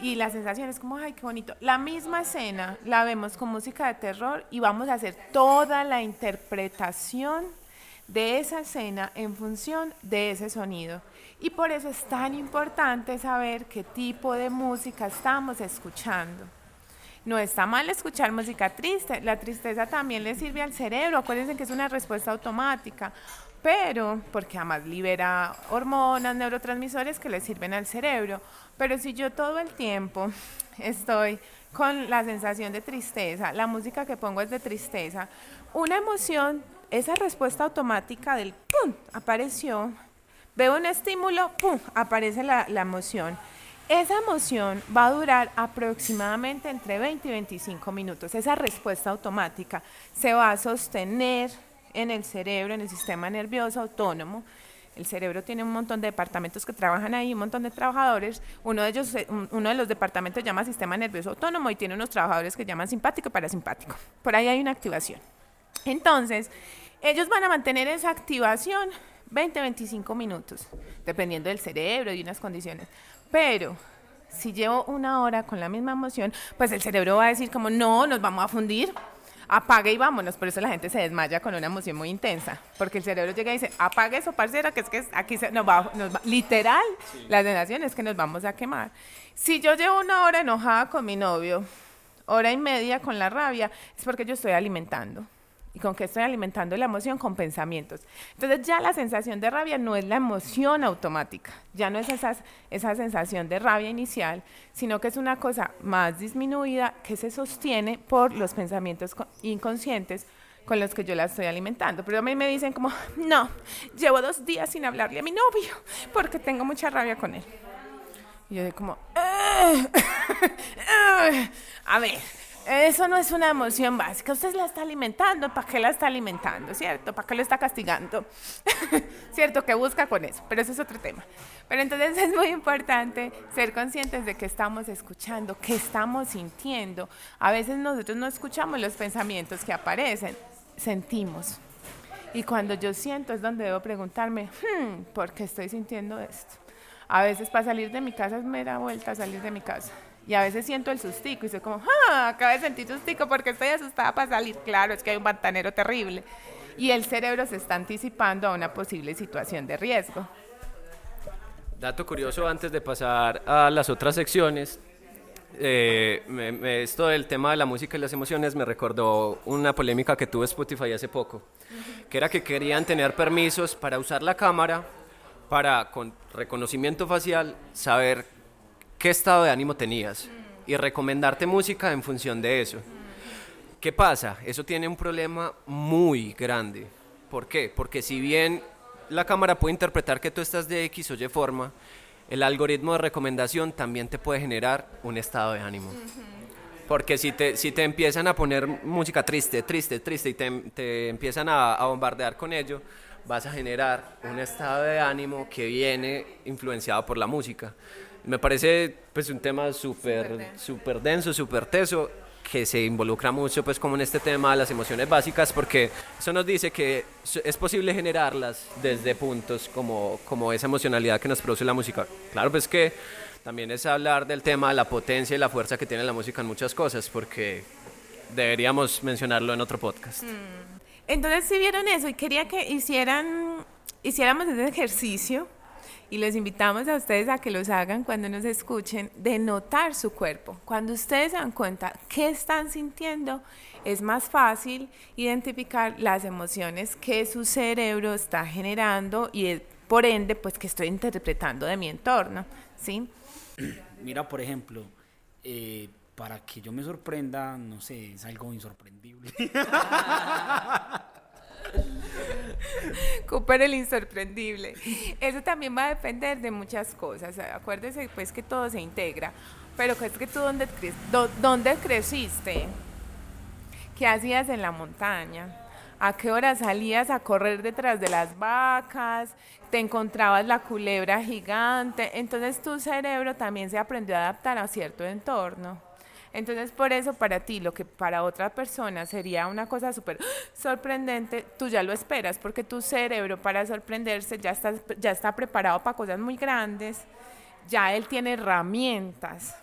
Y la sensación es como, ay, qué bonito. La misma escena la vemos con música de terror y vamos a hacer toda la interpretación de esa escena en función de ese sonido. Y por eso es tan importante saber qué tipo de música estamos escuchando. No está mal escuchar música triste, la tristeza también le sirve al cerebro, acuérdense que es una respuesta automática, pero porque además libera hormonas, neurotransmisores que le sirven al cerebro. Pero si yo todo el tiempo estoy con la sensación de tristeza, la música que pongo es de tristeza, una emoción, esa respuesta automática del ¡pum! apareció, veo un estímulo, ¡pum! aparece la, la emoción. Esa emoción va a durar aproximadamente entre 20 y 25 minutos. Esa respuesta automática se va a sostener en el cerebro, en el sistema nervioso autónomo. El cerebro tiene un montón de departamentos que trabajan ahí, un montón de trabajadores. Uno de ellos, eh, un- uno de los departamentos llama sistema nervioso autónomo y tiene unos trabajadores que llaman simpático y parasimpático. Por ahí hay una activación. Entonces, ellos van a mantener esa activación 20-25 minutos, dependiendo del cerebro y unas condiciones. Pero si llevo una hora con la misma emoción, pues el cerebro va a decir como, no, nos vamos a fundir, apague y vámonos. Por eso la gente se desmaya con una emoción muy intensa, porque el cerebro llega y dice, apague eso, parcera, que es que aquí se, nos va, nos va-". literal, la sensación es que nos vamos a quemar. Si yo llevo una hora enojada con mi novio, hora y media con la rabia, es porque yo estoy alimentando. ¿Y con qué estoy alimentando la emoción? Con pensamientos. Entonces ya la sensación de rabia no es la emoción automática, ya no es esa, esa sensación de rabia inicial, sino que es una cosa más disminuida que se sostiene por los pensamientos co- inconscientes con los que yo la estoy alimentando. Pero a mí me dicen como, no, llevo dos días sin hablarle a mi novio porque tengo mucha rabia con él. Y yo de como, "Ah, ah". a ver, eso no es una emoción básica. Usted la está alimentando. ¿Para qué la está alimentando? ¿Cierto? ¿Para qué lo está castigando? ¿Cierto? que busca con eso? Pero eso es otro tema. Pero entonces es muy importante ser conscientes de que estamos escuchando, que estamos sintiendo. A veces nosotros no escuchamos los pensamientos que aparecen, sentimos. Y cuando yo siento es donde debo preguntarme, hmm, ¿por qué estoy sintiendo esto? A veces para salir de mi casa es mera vuelta salir de mi casa. Y a veces siento el sustico y soy como, ah, acabo de sentir sustico porque estoy asustada para salir. Claro, es que hay un pantanero terrible. Y el cerebro se está anticipando a una posible situación de riesgo. Dato curioso antes de pasar a las otras secciones. eh, me- me- esto del tema de la música y las emociones me recordó una polémica que tuvo Spotify hace poco, que era que querían tener permisos para usar la cámara para con reconocimiento facial saber qué estado de ánimo tenías y recomendarte música en función de eso. ¿Qué pasa? Eso tiene un problema muy grande. ¿Por qué? Porque si bien la cámara puede interpretar que tú estás de X o Y forma, el algoritmo de recomendación también te puede generar un estado de ánimo. Porque si te, si te empiezan a poner música triste, triste, triste y te, empiezan a bombardear con ello, vas a generar un estado de ánimo que viene influenciado por la música. Me parece pues un tema súper súper denso, súper teso, que se involucra mucho pues como en este tema de las emociones básicas, porque eso nos dice que es posible generarlas desde puntos como, como esa emocionalidad que nos produce la música. Claro, pues que también es hablar del tema de la potencia y la fuerza que tiene la música en muchas cosas, porque deberíamos mencionarlo en otro podcast. Entonces, si vieron eso y quería que hicieran, hiciéramos ese ejercicio y les invitamos a ustedes a que los hagan cuando nos escuchen, de notar su cuerpo. Cuando ustedes se dan cuenta qué están sintiendo, es más fácil identificar las emociones que su cerebro está generando y por ende, pues que estoy interpretando de mi entorno, ¿sí? Mira, por ejemplo, eh, para que yo me sorprenda, no sé, es algo insorprendible. Cooper el insorprendible. Eso también va a depender de muchas cosas. Acuérdese pues que todo se integra. Pero es que tú dónde, dónde creciste? ¿Qué hacías en la montaña? ¿A qué hora salías a correr detrás de las vacas? ¿Te encontrabas la culebra gigante? Entonces tu cerebro también se aprendió a adaptar a cierto entorno. Entonces, por eso para ti, lo que para otra persona sería una cosa súper sorprendente, tú ya lo esperas, porque tu cerebro para sorprenderse ya está, ya está preparado para cosas muy grandes, ya él tiene herramientas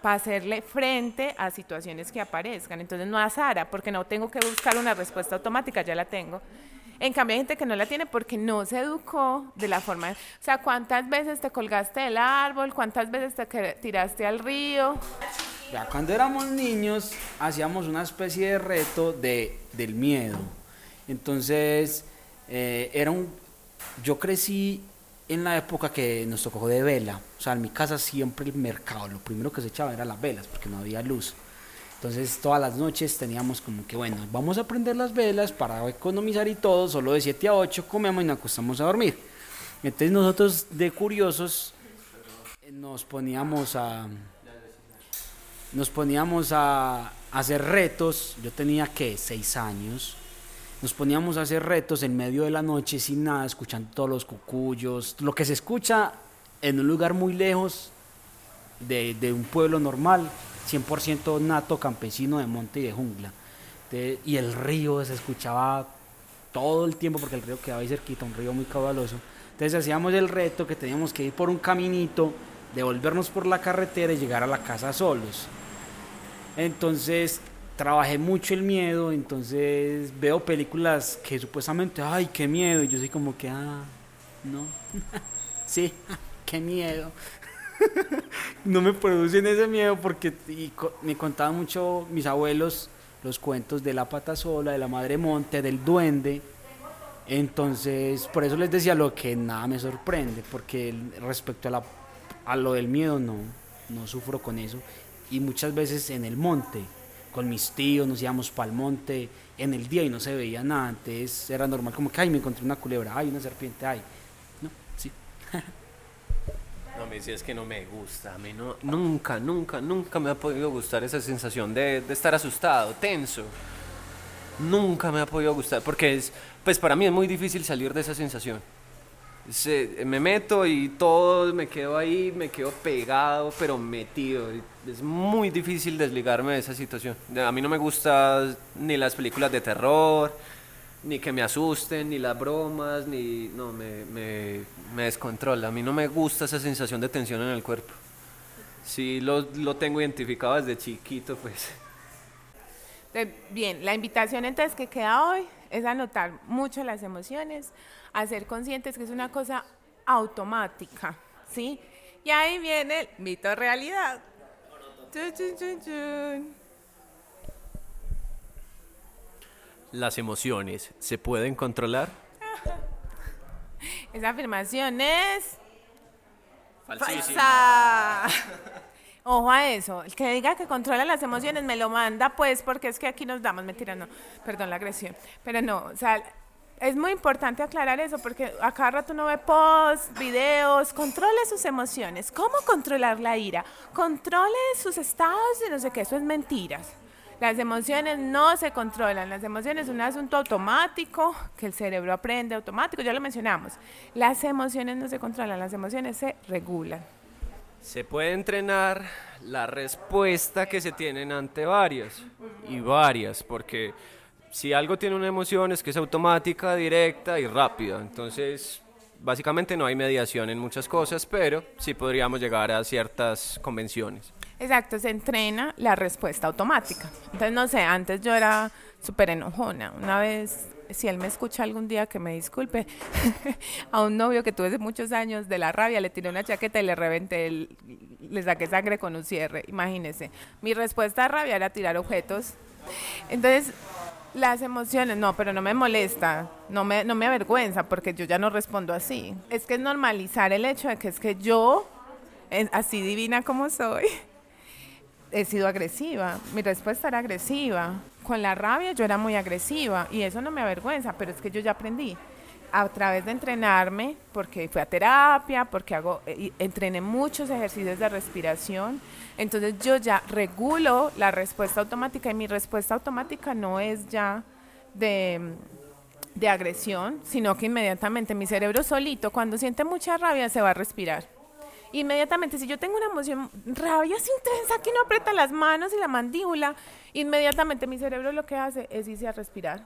para hacerle frente a situaciones que aparezcan. Entonces no azara, porque no tengo que buscar una respuesta automática, ya la tengo. En cambio hay gente que no la tiene porque no se educó de la forma, o sea, ¿cuántas veces te colgaste del árbol? ¿Cuántas veces te tiraste al río? Ya cuando éramos niños hacíamos una especie de reto de, del miedo. Entonces, eh, era un, yo crecí en la época que nos tocó de vela. O sea, en mi casa siempre el mercado, lo primero que se echaba era las velas porque no había luz. Entonces todas las noches teníamos como que, bueno, vamos a prender las velas para economizar y todo, solo de 7 a 8 comemos y nos acostamos a dormir. Entonces nosotros de curiosos nos poníamos a, nos poníamos a, hacer retos, yo tenía que seis años, nos poníamos a hacer retos en medio de la noche sin nada, escuchando todos los cucuyos, lo que se escucha en un lugar muy lejos de, un pueblo normal, 100% nato campesino de monte y de jungla. y el río se escuchaba todo el tiempo porque el río quedaba ahí cerquita, un río muy caudaloso. Entonces hacíamos el reto que teníamos que ir por un caminito, devolvernos por la carretera y llegar a la casa solos. Entonces trabajé mucho el miedo, entonces veo películas que supuestamente, ay, qué miedo, y yo soy como que, ah, no, sí, qué miedo. no me producen ese miedo porque me contaban mucho mis abuelos los cuentos de la pata sola, de la madre monte, del duende. Entonces, por eso les decía lo que nada me sorprende, porque respecto a, la, a lo del miedo no, no sufro con eso y muchas veces en el monte, con mis tíos nos íbamos para el monte en el día y no se veía nada, antes era normal como que, ay, me encontré una culebra, ay, una serpiente, ay, no, sí. No, me decía es que no me gusta, a mí no, nunca, nunca, nunca me ha podido gustar esa sensación de, de estar asustado, tenso. Nunca me ha podido gustar, porque es, pues para mí es muy difícil salir de esa sensación se, me meto y todo me quedo ahí, me quedo pegado, pero metido. Es muy difícil desligarme de esa situación. A mí no me gustan ni las películas de terror, ni que me asusten, ni las bromas, ni... No, me, me, me descontrola. A mí no me gusta esa sensación de tensión en el cuerpo. Sí, lo, lo tengo identificado desde chiquito, pues. Bien, la invitación entonces que queda hoy es anotar mucho las emociones, a ser conscientes que es una cosa automática, ¿sí? Y ahí viene el mito realidad. ¿Las emociones se pueden controlar? Esa afirmación es falsa. Ojo a eso, el que diga que controla las emociones me lo manda pues porque es que aquí nos damos, mentira, no, perdón la agresión, pero no, o sea, es muy importante aclarar eso porque a cada rato uno ve posts, videos, controle sus emociones. ¿Cómo controlar la ira? Controle sus estados y no sé qué, eso es mentiras. Las emociones no se controlan, las emociones son un asunto automático que el cerebro aprende automático, ya lo mencionamos. Las emociones no se controlan, las emociones se regulan. Se puede entrenar la respuesta que se tienen ante varias y varias, porque si algo tiene una emoción es que es automática, directa y rápida. Entonces, básicamente no hay mediación en muchas cosas, pero sí podríamos llegar a ciertas convenciones. Exacto, se entrena la respuesta automática. Entonces, no sé, antes yo era súper enojona. Una vez si él me escucha algún día que me disculpe, a un novio que tuve hace muchos años de la rabia le tiré una chaqueta y le reventé, el, le saqué sangre con un cierre, imagínese. Mi respuesta a rabia era tirar objetos. Entonces, las emociones, no, pero no me molesta, no me, no me avergüenza porque yo ya no respondo así. Es que es normalizar el hecho de que es que yo, así divina como soy, he sido agresiva. Mi respuesta era agresiva. Con la rabia yo era muy agresiva y eso no me avergüenza, pero es que yo ya aprendí a través de entrenarme, porque fui a terapia, porque hago, eh, entrené muchos ejercicios de respiración, entonces yo ya regulo la respuesta automática y mi respuesta automática no es ya de, de agresión, sino que inmediatamente mi cerebro solito, cuando siente mucha rabia, se va a respirar inmediatamente, si yo tengo una emoción, rabia así intensa que no aprieta las manos y la mandíbula, inmediatamente mi cerebro lo que hace es irse a respirar.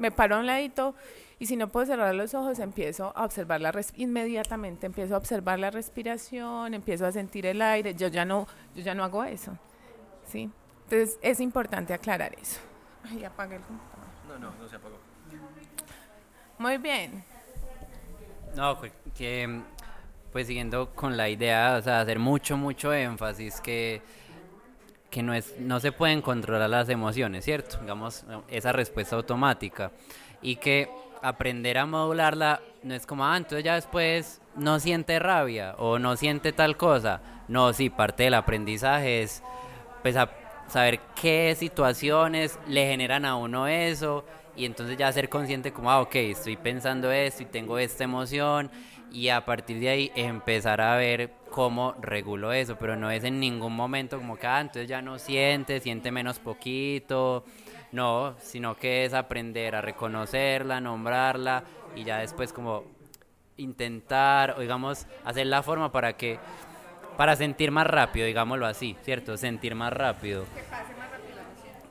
Me paro a un ladito y si no puedo cerrar los ojos, empiezo a observar la inmediatamente empiezo a observar la respiración, empiezo a sentir el aire. Yo ya no, yo ya no hago eso. ¿Sí? Entonces es importante aclarar eso. Ay, apague el computador. No, no, no se apagó. Muy bien. No, que pues siguiendo con la idea, o sea, hacer mucho, mucho énfasis que, que no, es, no se pueden controlar las emociones, ¿cierto? Digamos, esa respuesta automática. Y que aprender a modularla no es como, ah, entonces ya después no siente rabia o no siente tal cosa. No, sí, parte del aprendizaje es, pues, saber qué situaciones le generan a uno eso y entonces ya ser consciente como, ah, ok, estoy pensando esto y tengo esta emoción y a partir de ahí empezar a ver cómo regulo eso, pero no es en ningún momento como que, ah, entonces ya no siente, siente menos poquito, no, sino que es aprender a reconocerla, nombrarla y ya después como intentar, digamos, hacer la forma para que, para sentir más rápido, digámoslo así, ¿cierto? Sentir más rápido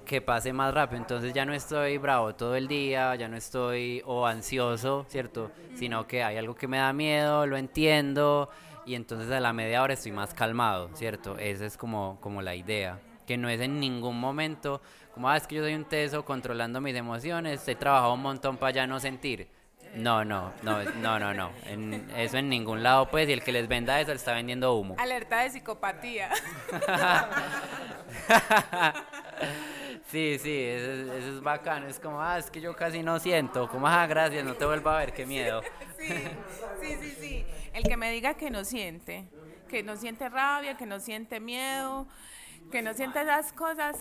que pase más rápido. Entonces ya no estoy bravo todo el día, ya no estoy o ansioso, ¿cierto? Sino que hay algo que me da miedo, lo entiendo y entonces a la media hora estoy más calmado, ¿cierto? Esa es como, como la idea. Que no es en ningún momento como, ah, es que yo soy un teso controlando mis emociones, he trabajado un montón para ya no sentir. No, no, no, no, no, no. En, eso en ningún lado, pues, y el que les venda eso le está vendiendo humo. Alerta de psicopatía. Sí, sí, eso, es bacano. Es como, ah, es que yo casi no siento. Como, ah, gracias, no te vuelvo a ver, qué miedo. Sí, sí, sí, sí. El que me diga que no siente, que no siente rabia, que no siente miedo, que no siente esas cosas,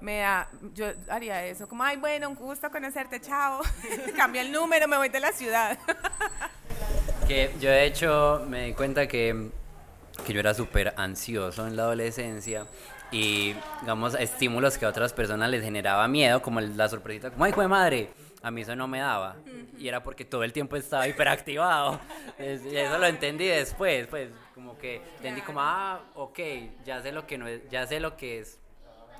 me da, yo haría eso. Como, ay, bueno, un gusto conocerte, chao. Cambia el número, me voy de la ciudad. que yo, de hecho, me di cuenta que, que yo era súper ansioso en la adolescencia y digamos estímulos que a otras personas les generaba miedo, como la sorpresita, como ay, hijo de madre, a mí eso no me daba. Y era porque todo el tiempo estaba hiperactivado. y eso lo entendí después, pues como que entendí como, ah, ok, ya sé lo que no es, ya sé lo que es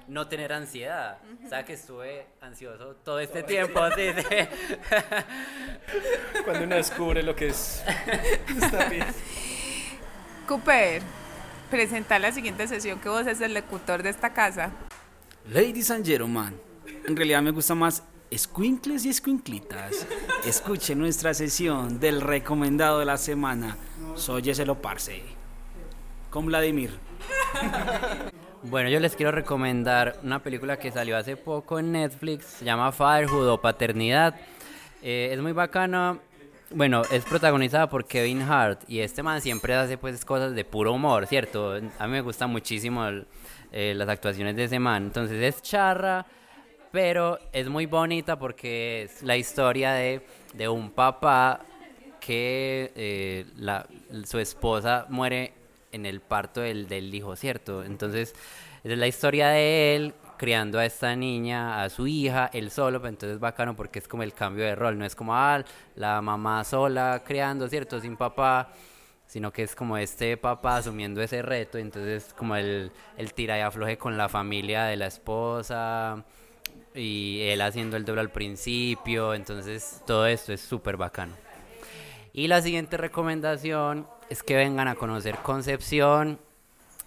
no tener ansiedad. O sea que estuve ansioso todo este tiempo. así Cuando uno descubre lo que es. Cooper presentar la siguiente sesión que vos es el locutor de esta casa. Ladies and gentlemen, en realidad me gusta más escuincles y escuinclitas. Escuche nuestra sesión del recomendado de la semana. Soy ese lo parce. Con Vladimir. Bueno, yo les quiero recomendar una película que salió hace poco en Netflix, se llama Fatherhood o Paternidad. Eh, es muy bacana bueno, es protagonizada por Kevin Hart y este man siempre hace pues cosas de puro humor, ¿cierto? A mí me gustan muchísimo eh, las actuaciones de ese man. Entonces es charra, pero es muy bonita porque es la historia de, de un papá que eh, la, su esposa muere en el parto del, del hijo, ¿cierto? Entonces es la historia de él criando a esta niña, a su hija, él solo, pero entonces es bacano porque es como el cambio de rol, no es como ah, la mamá sola criando, ¿cierto? Sin papá, sino que es como este papá asumiendo ese reto, entonces como el, el tira y afloje con la familia de la esposa y él haciendo el doble al principio, entonces todo esto es súper bacano. Y la siguiente recomendación es que vengan a conocer Concepción,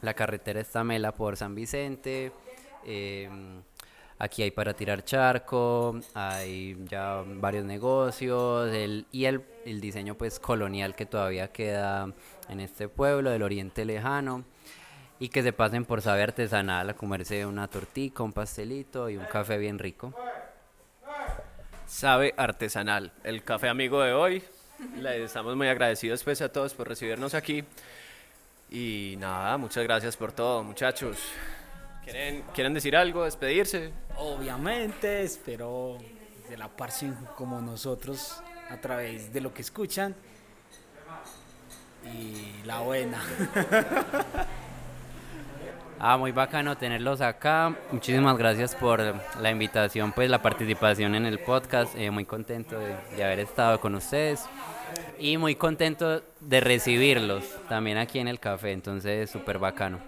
la carretera está mela por San Vicente, Em, Aquí hay para tirar charco, hay ya varios negocios el, y el, el diseño pues colonial que todavía queda en este pueblo del oriente lejano y que se pasen por saber artesanal a comerse una tortita, un pastelito y un café bien rico. Sabe artesanal, el café amigo de hoy. Le estamos muy agradecidos pues a todos por recibirnos aquí. Y nada, muchas gracias por todo, muchachos. ¿Quieren, ¿quieren decir algo, despedirse? Obviamente, espero que la parcen como nosotros a través de lo que escuchan. Y la buena. Ah, muy bacano tenerlos acá. Muchísimas gracias por la invitación, pues la participación en el podcast. Eh, muy contento de, de, haber estado con ustedes y muy contento de recibirlos también aquí en el café. Entonces, súper bacano.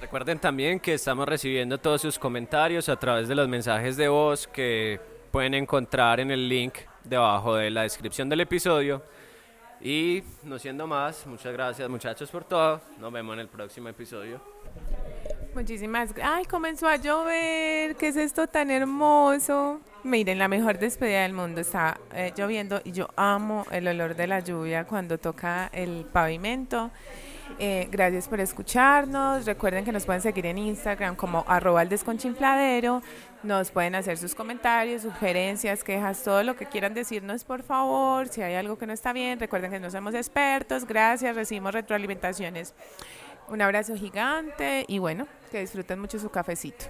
Recuerden también que estamos recibiendo todos sus comentarios a través de los mensajes de voz que pueden encontrar en el link debajo de la descripción del episodio. Y no siendo más, muchas gracias muchachos por todo. Nos vemos en el próximo episodio. Muchísimas gracias. Ay, comenzó a llover. ¿Qué es esto tan hermoso? Miren, la mejor despedida del mundo está eh, lloviendo y yo amo el olor de la lluvia cuando toca el pavimento. Eh, gracias por escucharnos. Recuerden que nos pueden seguir en Instagram como arroba el desconchinfladero. Nos pueden hacer sus comentarios, sugerencias, quejas, todo lo que quieran decirnos, por favor. Si hay algo que no está bien, recuerden que no somos expertos. Gracias, recibimos retroalimentaciones. Un abrazo gigante y bueno, que disfruten mucho su cafecito.